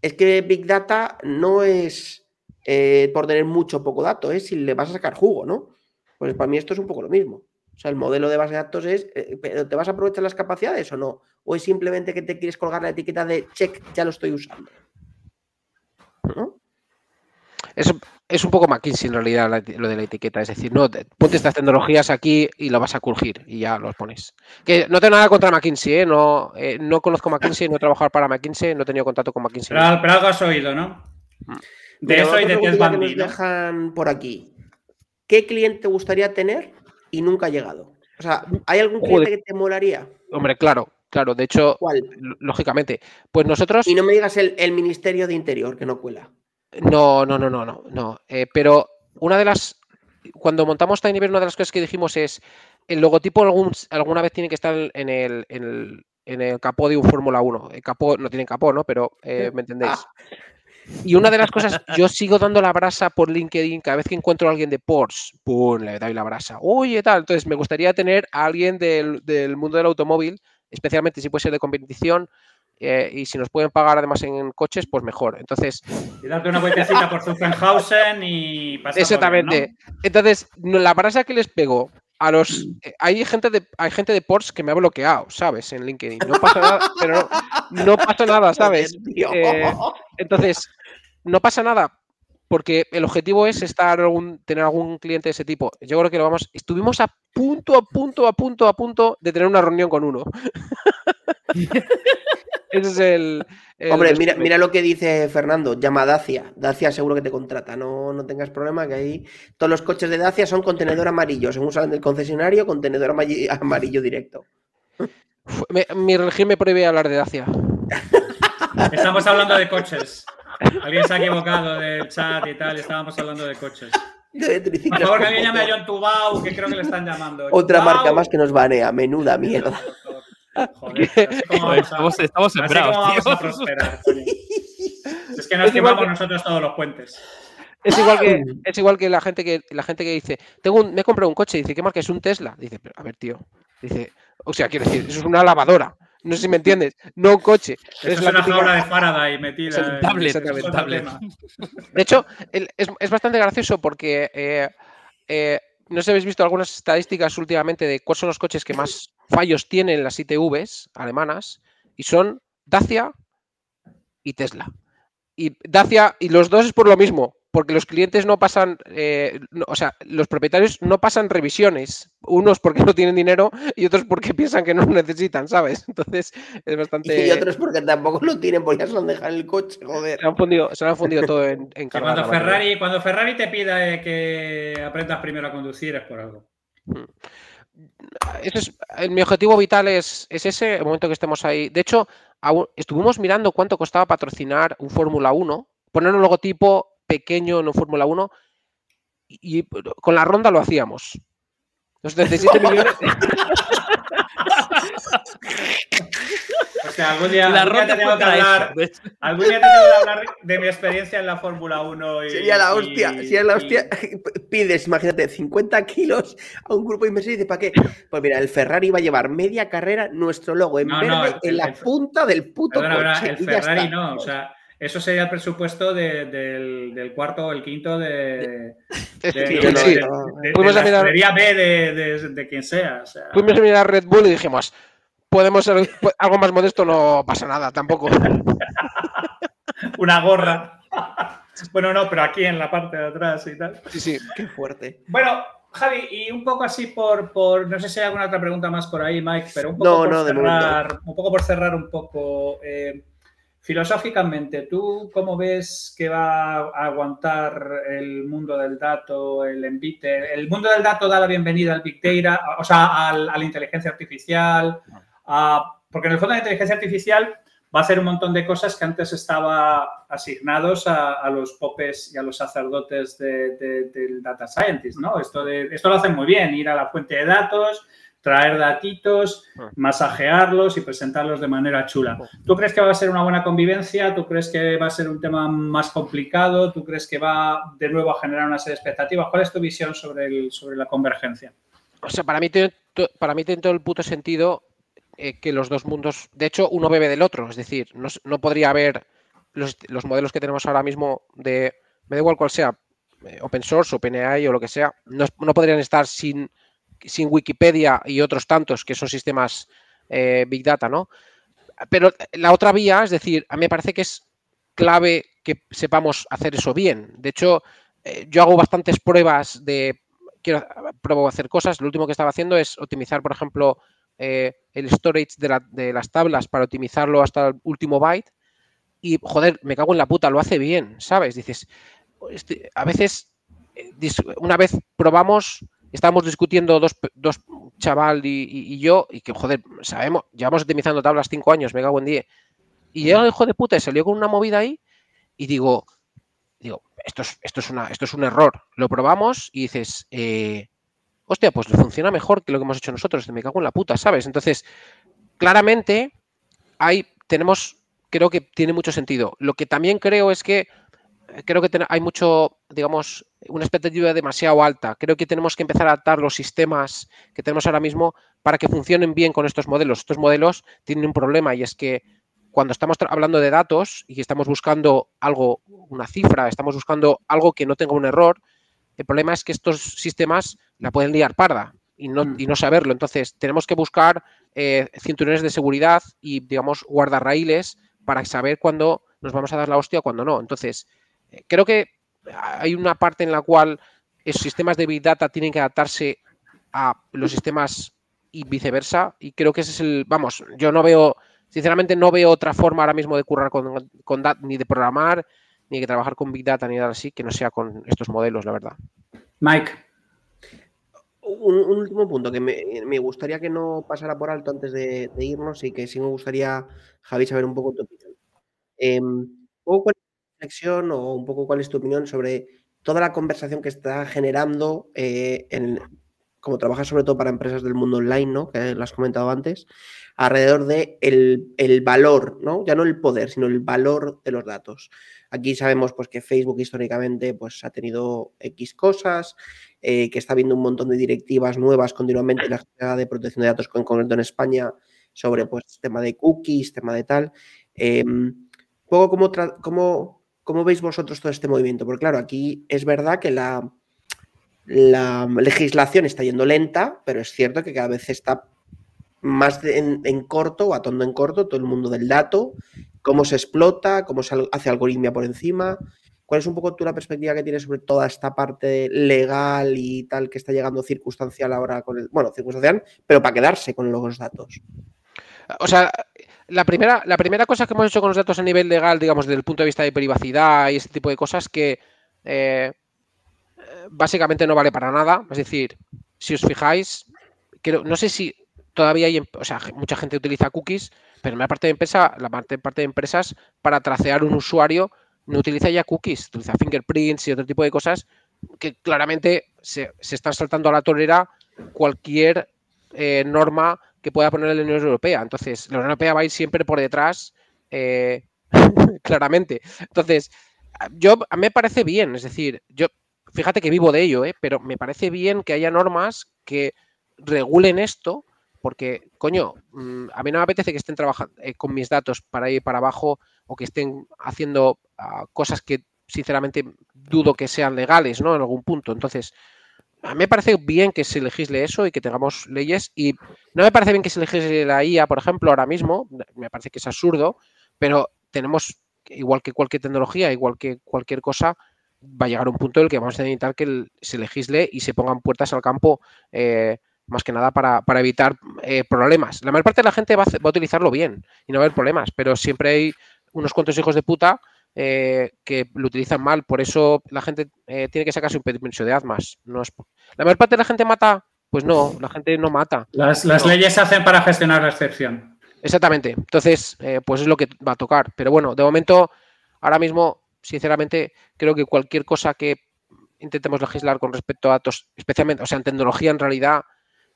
es que Big Data no es eh, por tener mucho o poco dato, es si le vas a sacar jugo, ¿no? Pues para mí esto es un poco lo mismo. O sea, el modelo de base de datos es, eh, ¿pero te vas a aprovechar las capacidades o no? ¿O es simplemente que te quieres colgar la etiqueta de check, ya lo estoy usando? ¿No? Eso, es un poco McKinsey en realidad lo de la etiqueta. Es decir, no, ponte estas tecnologías aquí y lo vas a curgir y ya los pones. Que no tengo nada contra McKinsey, ¿eh? No, eh, no conozco McKinsey, no he trabajado para McKinsey, no he tenido contacto con McKinsey. Pero, algo has oído, ¿no? Mm. De eso y de que nos dejan por aquí. ¿Qué cliente te gustaría tener y nunca ha llegado? O sea, ¿hay algún cliente que te molaría? Hombre, claro, claro. De hecho, ¿Cuál? lógicamente. Pues nosotros. Y no me digas el Ministerio de Interior, que no cuela. No, no, no, no, no, no. Eh, pero una de las. Cuando montamos Tinyver, una de las cosas que dijimos es. El logotipo algún, alguna vez tiene que estar en el, en el, capó de un Fórmula 1. El capó, no tiene capó, ¿no? Pero eh, me entendéis. Ah. Y una de las cosas, yo sigo dando la brasa por LinkedIn cada vez que encuentro a alguien de Porsche, ¡pum! Le doy la brasa. Oye, tal. Entonces, me gustaría tener a alguien del, del mundo del automóvil, especialmente si puede ser de competición, eh, y si nos pueden pagar además en coches, pues mejor. Entonces. Y darte una vueltecita por Zuffenhausen y pasar Exactamente. Entonces, la brasa que les pego a los. Eh, hay gente de hay gente de Porsche que me ha bloqueado, ¿sabes? En LinkedIn. No pasa nada, pero no, pasa nada, ¿sabes? Eh, entonces, no pasa nada. porque el objetivo es estar tener algún cliente de ese tipo. Yo creo que lo vamos. Estuvimos a punto, a punto, a punto, a punto de tener una reunión con uno. Ese es el. Hombre, mira, mira, lo que dice Fernando. Llama a Dacia. Dacia seguro que te contrata. No, no tengas problema, que ahí todos los coches de Dacia son contenedor amarillo. Según salen del concesionario, contenedor amarillo directo. mi religión me prohíbe hablar de Dacia. Estamos hablando de coches. Alguien se ha equivocado del chat y tal, y estábamos hablando de coches. Por favor, que alguien llame a John Tubau, que creo que le están llamando. Otra marca más que nos banea, menuda mierda. Joder, estamos, estamos sembrados, vamos a prosperar, Es que nos quemamos nosotros todos los puentes. Es igual que, es igual que la gente que la gente que dice, tengo me he comprado un coche, dice, ¿qué marca es un Tesla? Dice, pero a ver, tío. Dice, o sea, quiero decir, eso es una lavadora. No sé si me entiendes. No un coche. es, una jaula de Faraday metida. tablet, De hecho, es, bastante gracioso porque eh, eh, no sé si habéis visto algunas estadísticas últimamente de cuáles son los coches que más fallos tienen las ITVs alemanas y son Dacia y Tesla. Y Dacia, y los dos es por lo mismo, porque los clientes no pasan, eh, o sea, los propietarios no pasan revisiones, unos porque no tienen dinero y otros porque piensan que no lo necesitan, ¿sabes? Entonces es bastante... Y otros porque tampoco lo tienen, porque ya se lo han dejado en el coche, joder. Se han fundido, se han fundido todo en, en cuando, Ferrari, cuando Ferrari te pida que aprendas primero a conducir es por algo. Hmm. Es, mi objetivo vital es, es, ese, el momento que estemos ahí. De hecho, estuvimos mirando cuánto costaba patrocinar un Fórmula 1, poner un logotipo pequeño en Fórmula 1 y, con la ronda lo hacíamos. Los 37 millones. O sea, algún día, la algún día tengo que hablar, algún día tengo que hablar de mi experiencia en la Fórmula 1. Y, sería la hostia, sería la hostia. Pides, imagínate, 50 kilos a un grupo inversor y dices, ¿para qué? Pues mira, el Ferrari va a llevar media carrera nuestro logo en verde en la punta del puto coche. el Ferrari no, o sea, eso sería el presupuesto del, cuarto o el quinto de, de, la B de, quien sea. Fuimos a mirar Red Bull y dijimos, podemos ser algo más modesto, no pasa nada tampoco. Una gorra. Bueno, no, pero aquí en la parte de atrás y tal. Sí, sí, qué fuerte. Bueno, Javi, y un poco así por, por, no sé si hay alguna otra pregunta más por ahí, Mike, pero un poco, por, cerrar, un poco por cerrar un poco. Eh, Filosóficamente, ¿tú cómo ves que va a aguantar el mundo del dato, el envite? El mundo del dato da la bienvenida al Big Data, o sea, a la inteligencia artificial, porque en el fondo la inteligencia artificial va a hacer un montón de cosas que antes estaba asignados a, los popes y a los sacerdotes del data scientist, ¿no? Esto, de, esto lo hacen muy bien, ir a la fuente de datos, traer datitos, ah. masajearlos y presentarlos de manera chula. ¿Tú crees que va a ser una buena convivencia? ¿Tú crees que va a ser un tema más complicado? ¿Tú crees que va de nuevo a generar una serie de expectativas? ¿Cuál es tu visión sobre, el, sobre la convergencia? O sea, para mí, para mí tiene todo el puto sentido eh, que los dos mundos, de hecho, uno bebe del otro. Es decir, no, podría haber los, modelos que tenemos ahora mismo de, me da igual cuál sea, eh, open source, OpenAI o lo que sea, no, no podrían estar sin sin Wikipedia y otros tantos que son sistemas eh, Big Data, ¿no? Pero la otra vía, es decir, a mí me parece que es clave que sepamos hacer eso bien. De hecho, yo hago bastantes pruebas de, quiero, pruebo hacer cosas. Lo último que estaba haciendo es optimizar, por ejemplo, eh, el storage de, las tablas para optimizarlo hasta el último byte. Y, joder, me cago en la puta, lo hace bien, ¿sabes? Dices, este, a veces, una vez probamos estábamos discutiendo dos, dos chaval y, yo, y que, joder, sabemos, llevamos optimizando tablas cinco años, me cago en día. Y llega el hijo de puta y salió con una movida ahí y digo, digo, esto es, esto es, una, esto es un error. Lo probamos y dices, eh, hostia, pues funciona mejor que lo que hemos hecho nosotros, me cago en la puta, ¿sabes? Entonces, claramente, hay, tenemos, creo que tiene mucho sentido. Lo que también creo es que creo que hay mucho, digamos, una expectativa demasiado alta. Creo que tenemos que empezar a adaptar los sistemas que tenemos ahora mismo para que funcionen bien con estos modelos. Estos modelos tienen un problema y es que cuando estamos hablando de datos y estamos buscando algo, una cifra, estamos buscando algo que no tenga un error, el problema es que estos sistemas la pueden liar parda y no, y no saberlo. Entonces, tenemos que buscar eh, cinturones de seguridad y, digamos, guardarraíles para saber cuándo nos vamos a dar la hostia o cuándo no. Entonces, creo que hay una parte en la cual esos sistemas de Big Data tienen que adaptarse a los sistemas y viceversa. Y creo que ese es el, vamos, yo no veo, sinceramente no veo otra forma ahora mismo de currar con, con ni de programar, ni de trabajar con Big Data, ni nada así, que no sea con estos modelos, la verdad. Mike. Un, último punto que me, gustaría que no pasara por alto antes de, irnos y que sí me gustaría, Javi, saber un poco tu opinión. Eh, ¿Cuál es tu reflexión o un poco cuál es tu opinión sobre toda la conversación que está generando eh, en, como trabajas sobre todo para empresas del mundo online, ¿no? Que lo has comentado antes, alrededor de el, valor, ¿no? Ya no el poder, sino el valor de los datos. Aquí sabemos pues, que Facebook históricamente pues, ha tenido X cosas, eh, que está habiendo un montón de directivas nuevas continuamente en la Agencia de Protección de Datos, en concreto en España, sobre pues, tema de cookies, tema de tal. Eh, cómo, cómo, cómo veis vosotros todo este movimiento, porque claro, aquí es verdad que la, la legislación está yendo lenta, pero es cierto que cada vez está más en, corto o atondo en corto todo el mundo del dato, cómo se explota, cómo se hace algoritmia por encima. ¿Cuál es un poco tú la perspectiva que tienes sobre toda esta parte legal y tal que está llegando circunstancial ahora con el. Bueno, circunstancial, pero para quedarse con los datos? O sea, la primera, la primera cosa que hemos hecho con los datos a nivel legal, digamos, desde el punto de vista de privacidad y ese tipo de cosas, que eh, básicamente no vale para nada. Es decir, si os fijáis, no sé si todavía hay, o sea, mucha gente utiliza cookies, pero la parte de empresa, la parte, parte de empresas para tracear un usuario no utiliza ya cookies, utiliza fingerprints y otro tipo de cosas que claramente se, están saltando a la torera cualquier eh, norma que pueda poner la Unión Europea. Entonces, la Unión Europea va a ir siempre por detrás, eh, claramente. Entonces, yo a me parece bien, es decir, yo fíjate que vivo de ello, ¿eh? pero me parece bien que haya normas que regulen esto, porque, coño, mm, a mí no me apetece que estén trabajando eh, con mis datos para ir para abajo o que estén haciendo ah, cosas que, sinceramente, dudo que sean legales, ¿no? En algún punto. Entonces, a mí me parece bien que se legisle eso y que tengamos leyes. Y no me parece bien que se legisle la IA, por ejemplo, ahora mismo. Me parece que es absurdo, pero tenemos, igual que cualquier tecnología, igual que cualquier cosa, va a llegar un punto en el que vamos a necesitar que se legisle y se pongan puertas al campo, eh, más que nada para, evitar eh, problemas. La mayor parte de la gente va a, utilizarlo bien y no va a haber problemas, pero siempre hay unos cuantos hijos de puta eh, que lo utilizan mal. Por eso la gente tiene que sacarse un permiso de asmas. No es... La mayor parte de la gente mata. Pues no, la gente no mata. Las, leyes se hacen para gestionar la excepción. Exactamente. Entonces, pues es lo que va a tocar. Pero bueno, de momento, ahora mismo sinceramente, creo que cualquier cosa que intentemos legislar con respecto a datos, especialmente, o sea, en tecnología en realidad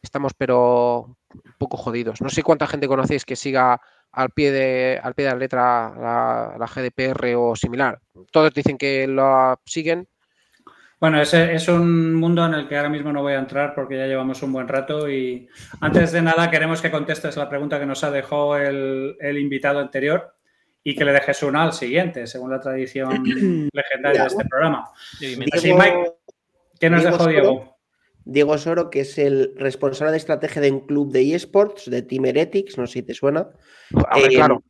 estamos pero un poco jodidos. No sé cuánta gente conocéis que siga al pie de, al pie de la letra la, GDPR o similar. Todos dicen que lo siguen. Bueno, ese es un mundo en el que ahora mismo no voy a entrar porque ya llevamos un buen rato y antes de nada queremos que contestes la pregunta que nos ha dejado el, el invitado anterior y que le dejes una al siguiente, según la tradición legendaria de este programa. Así, Mike, ¿qué nos dejó Diego? Diego Soro, que es el responsable de estrategia de un club de eSports, de Team Heretics, no sé si te suena. Eh, claro.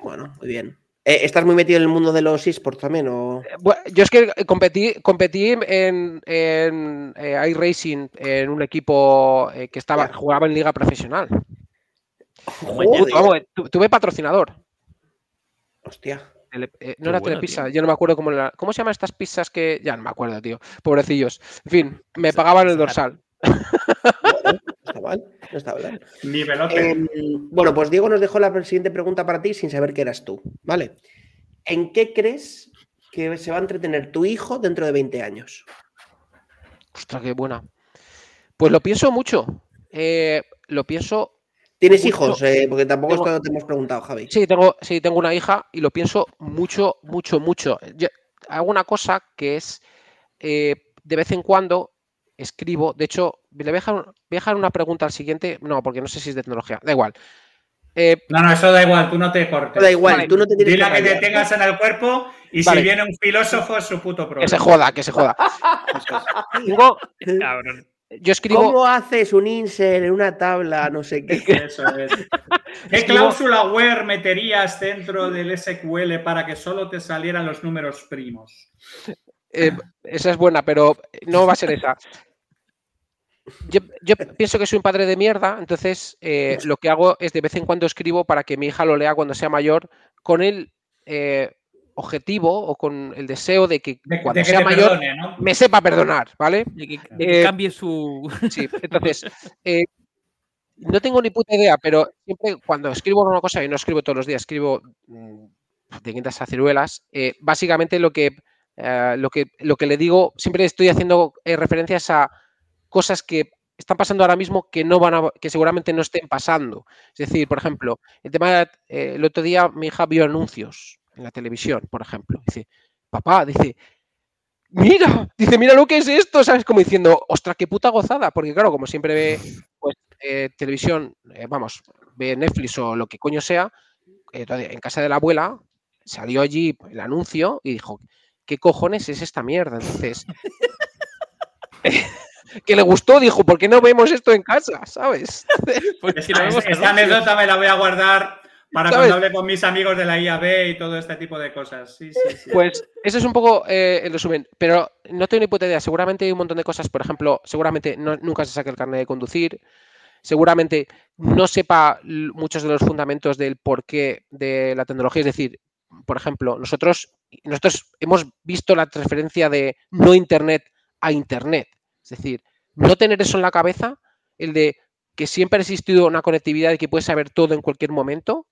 Bueno, muy bien. Eh, ¿Estás muy metido en el mundo de los eSports también? O... Eh, yo es que competí, competí en, en iRacing en un equipo que estaba, jugaba en liga profesional. tuve patrocinador. Hostia. Eh, no era Telepizza, yo no me acuerdo cómo era. ¿Cómo se llaman estas pizzas que.? Ya no me acuerdo, tío. Pobrecillos. En fin, me pagaban el dorsal. no está mal, no está mal. Em, bueno, pues Diego nos dejó la siguiente pregunta para ti sin saber que eras tú. ¿Vale? ¿En qué crees que se va a entretener tu hijo dentro de 20 años? Ostras, qué buena. Pues lo pienso mucho. Eh, lo pienso ¿Tienes hijos? Eh, porque tampoco esto te hemos preguntado, Javi. Sí tengo, sí, tengo una hija y lo pienso mucho, mucho, mucho. hago una cosa que es, eh, de vez en cuando escribo, de hecho, le voy a, dejar, una pregunta al siguiente, no, porque no sé si es de tecnología, da igual. Eh, no, no, eso da igual, tú no te cortes. Da igual, tú no te tienes Dile que, te tengas en el cuerpo y si viene un filósofo es su puto problema. Que se joda, que se joda. Cabrón. Yo escribo. ¿Cómo haces un insert en una tabla? No sé qué. ¿Qué cláusula where meterías dentro del SQL para que solo te salieran los números primos? eh, esa es buena, pero no va a ser esa. Yo, pienso que soy un padre de mierda, entonces eh, lo que hago es de vez en cuando escribo para que mi hija lo lea cuando sea mayor, con el eh, objetivo o con el deseo de que cuando sea mayor me sepa perdonar, ¿vale? De que, cambie su. Sí, entonces. no tengo ni puta idea, pero siempre cuando escribo una cosa, y no escribo todos los días, escribo mm, de quintas a ciruelas, básicamente lo que eh, lo, que, lo que le digo, siempre estoy haciendo eh, referencias a cosas que están pasando ahora mismo que no van a, que seguramente no estén pasando. Es decir, por ejemplo, el tema eh, el otro día mi hija vio anuncios en la televisión, por ejemplo. Dice, papá, dice, mira, dice, mira lo que es esto, ¿sabes? Como diciendo, ostra, qué puta gozada. Porque claro, como siempre ve pues, televisión, vamos, ve Netflix o lo que coño sea, en casa de la abuela, salió allí el anuncio y dijo, ¿qué cojones es esta mierda? Entonces, que le gustó, dijo, ¿por qué no vemos esto en casa? ¿Sabes? esta, anécdota me la voy a guardar para cuando hable con mis amigos de la IAB y todo este tipo de cosas. Pues eso es un poco eh, el resumen, pero no tengo ni puta idea. Seguramente hay un montón de cosas, por ejemplo, seguramente nunca se saque el carnet de conducir, seguramente no sepa muchos de los fundamentos del porqué de la tecnología, es decir, por ejemplo, nosotros, nosotros hemos visto la transferencia de no Internet a Internet. Es decir, no tener eso en la cabeza, el de que siempre ha existido una conectividad y que puedes saber todo en cualquier momento,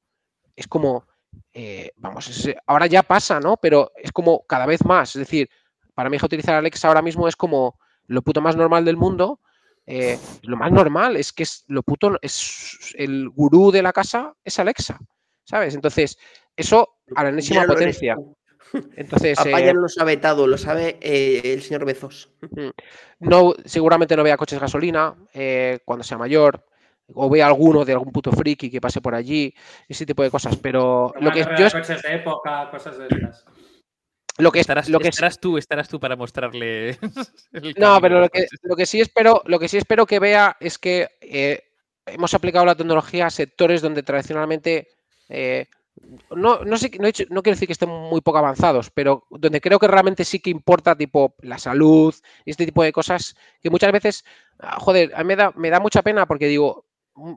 es como, eh, vamos, ahora ya pasa, ¿no? Pero es como cada vez más. Es decir, para mí utilizar Alexa ahora mismo es como lo puto más normal del mundo. Eh, lo más normal es que es lo puto, es el gurú de la casa es Alexa, ¿sabes? Entonces, eso a la enésima potencia. Entonces, Papá ya eh, lo sabe todo, lo sabe eh, el señor Bezos. No, seguramente no vea coches gasolina eh, cuando sea mayor, o vea alguno de algún puto friki que pase por allí, ese tipo de cosas. Pero lo que yo coches de época, cosas de estas. Lo que estarás, lo que estarás tú, estarás tú para mostrarle. no, pero lo que, lo que, sí espero, lo que sí espero que vea es que hemos aplicado la tecnología a sectores donde tradicionalmente no, no, sé, no, no, quiero decir que estén muy poco avanzados, pero donde creo que realmente sí que importa, tipo la salud y este tipo de cosas, que muchas veces, ah, joder, a mí me da, me da mucha pena porque digo,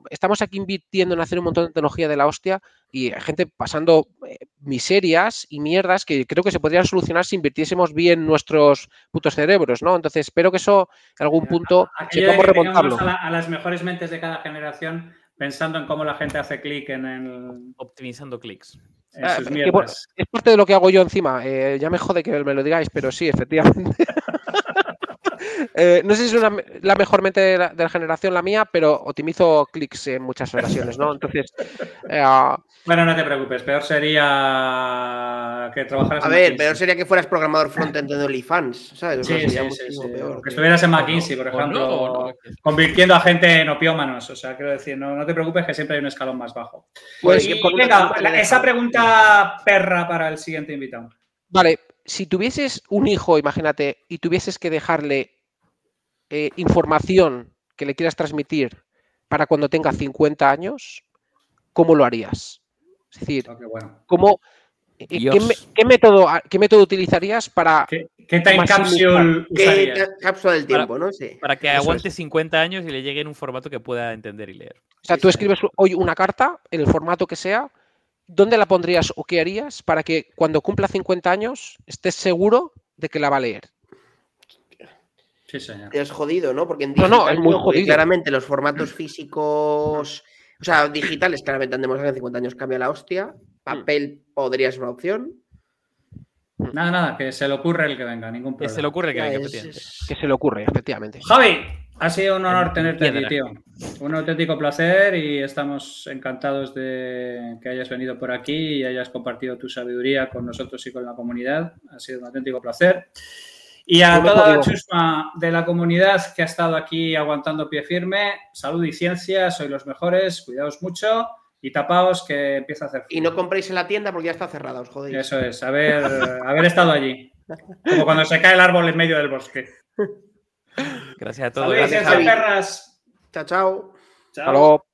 estamos aquí invirtiendo en hacer un montón de tecnología de la hostia y hay gente pasando eh, miserias y mierdas que creo que se podrían solucionar si invirtiésemos bien nuestros putos cerebros, ¿no? Entonces espero que eso en algún punto sepamos remontarlo. a las mejores mentes de cada generación pensando en cómo la gente hace clic en el. Optimizando clics. Ah, es parte de lo que hago yo encima. Eh, ya me jode que me lo digáis, pero sí, efectivamente. Eh, no sé si es la mejor mente de la, generación la mía, pero optimizo clics en muchas ocasiones, ¿no? Entonces. Eh, bueno, no te preocupes, peor sería que trabajaras A ver, peor sería que fueras programador frontend de OnlyFans, ¿sabes? Sí, sí, sí, Que estuvieras en McKinsey, por ejemplo, convirtiendo a gente en opiómanos. O sea, quiero decir, no, no te preocupes que siempre hay un escalón más bajo. Pues, venga, esa pregunta perra para el siguiente invitado. Vale, si tuvieses un hijo, imagínate, y tuvieses que dejarle eh, información que le quieras transmitir para cuando tenga 50 años, ¿cómo lo harías? Es decir, ¿cómo, eh, ¿qué, método, ¿qué método utilizarías para... ¿Qué, time capsule cápsula del tiempo, para, no? Para que aguante 50 años y le llegue en un formato que pueda entender y leer. O sea, tú escribes hoy una carta en el formato que sea ¿dónde la pondrías o qué harías para que cuando cumpla 50 años estés seguro de que la va a leer? Sí, señor. Es jodido, ¿no? Porque en digital, no, es muy jodido. claramente los formatos físicos, o sea, digitales, claramente han demostrado que en 50 años cambia la hostia. Papel podría ser una opción. Nada, nada, que se le ocurre el que venga, ningún problema. Que se le ocurre que venga, Que se le ocurre, efectivamente. Javi, ha sido un honor tenerte aquí, tío. Un auténtico placer y estamos encantados de que hayas venido por aquí y hayas compartido tu sabiduría con nosotros y con la comunidad. Ha sido un auténtico placer. Y a toda la chusma de la comunidad que ha estado aquí aguantando pie firme, salud y ciencia, sois los mejores, cuidaos mucho y tapaos que empieza a hacer frío. Y no compréis en la tienda porque ya está cerrada, os jodéis. Eso es, haber, haber estado allí. Como cuando se cae el árbol en medio del bosque. Gracias a todos. Salud y ciencia, perras. Chao, chao. Chao.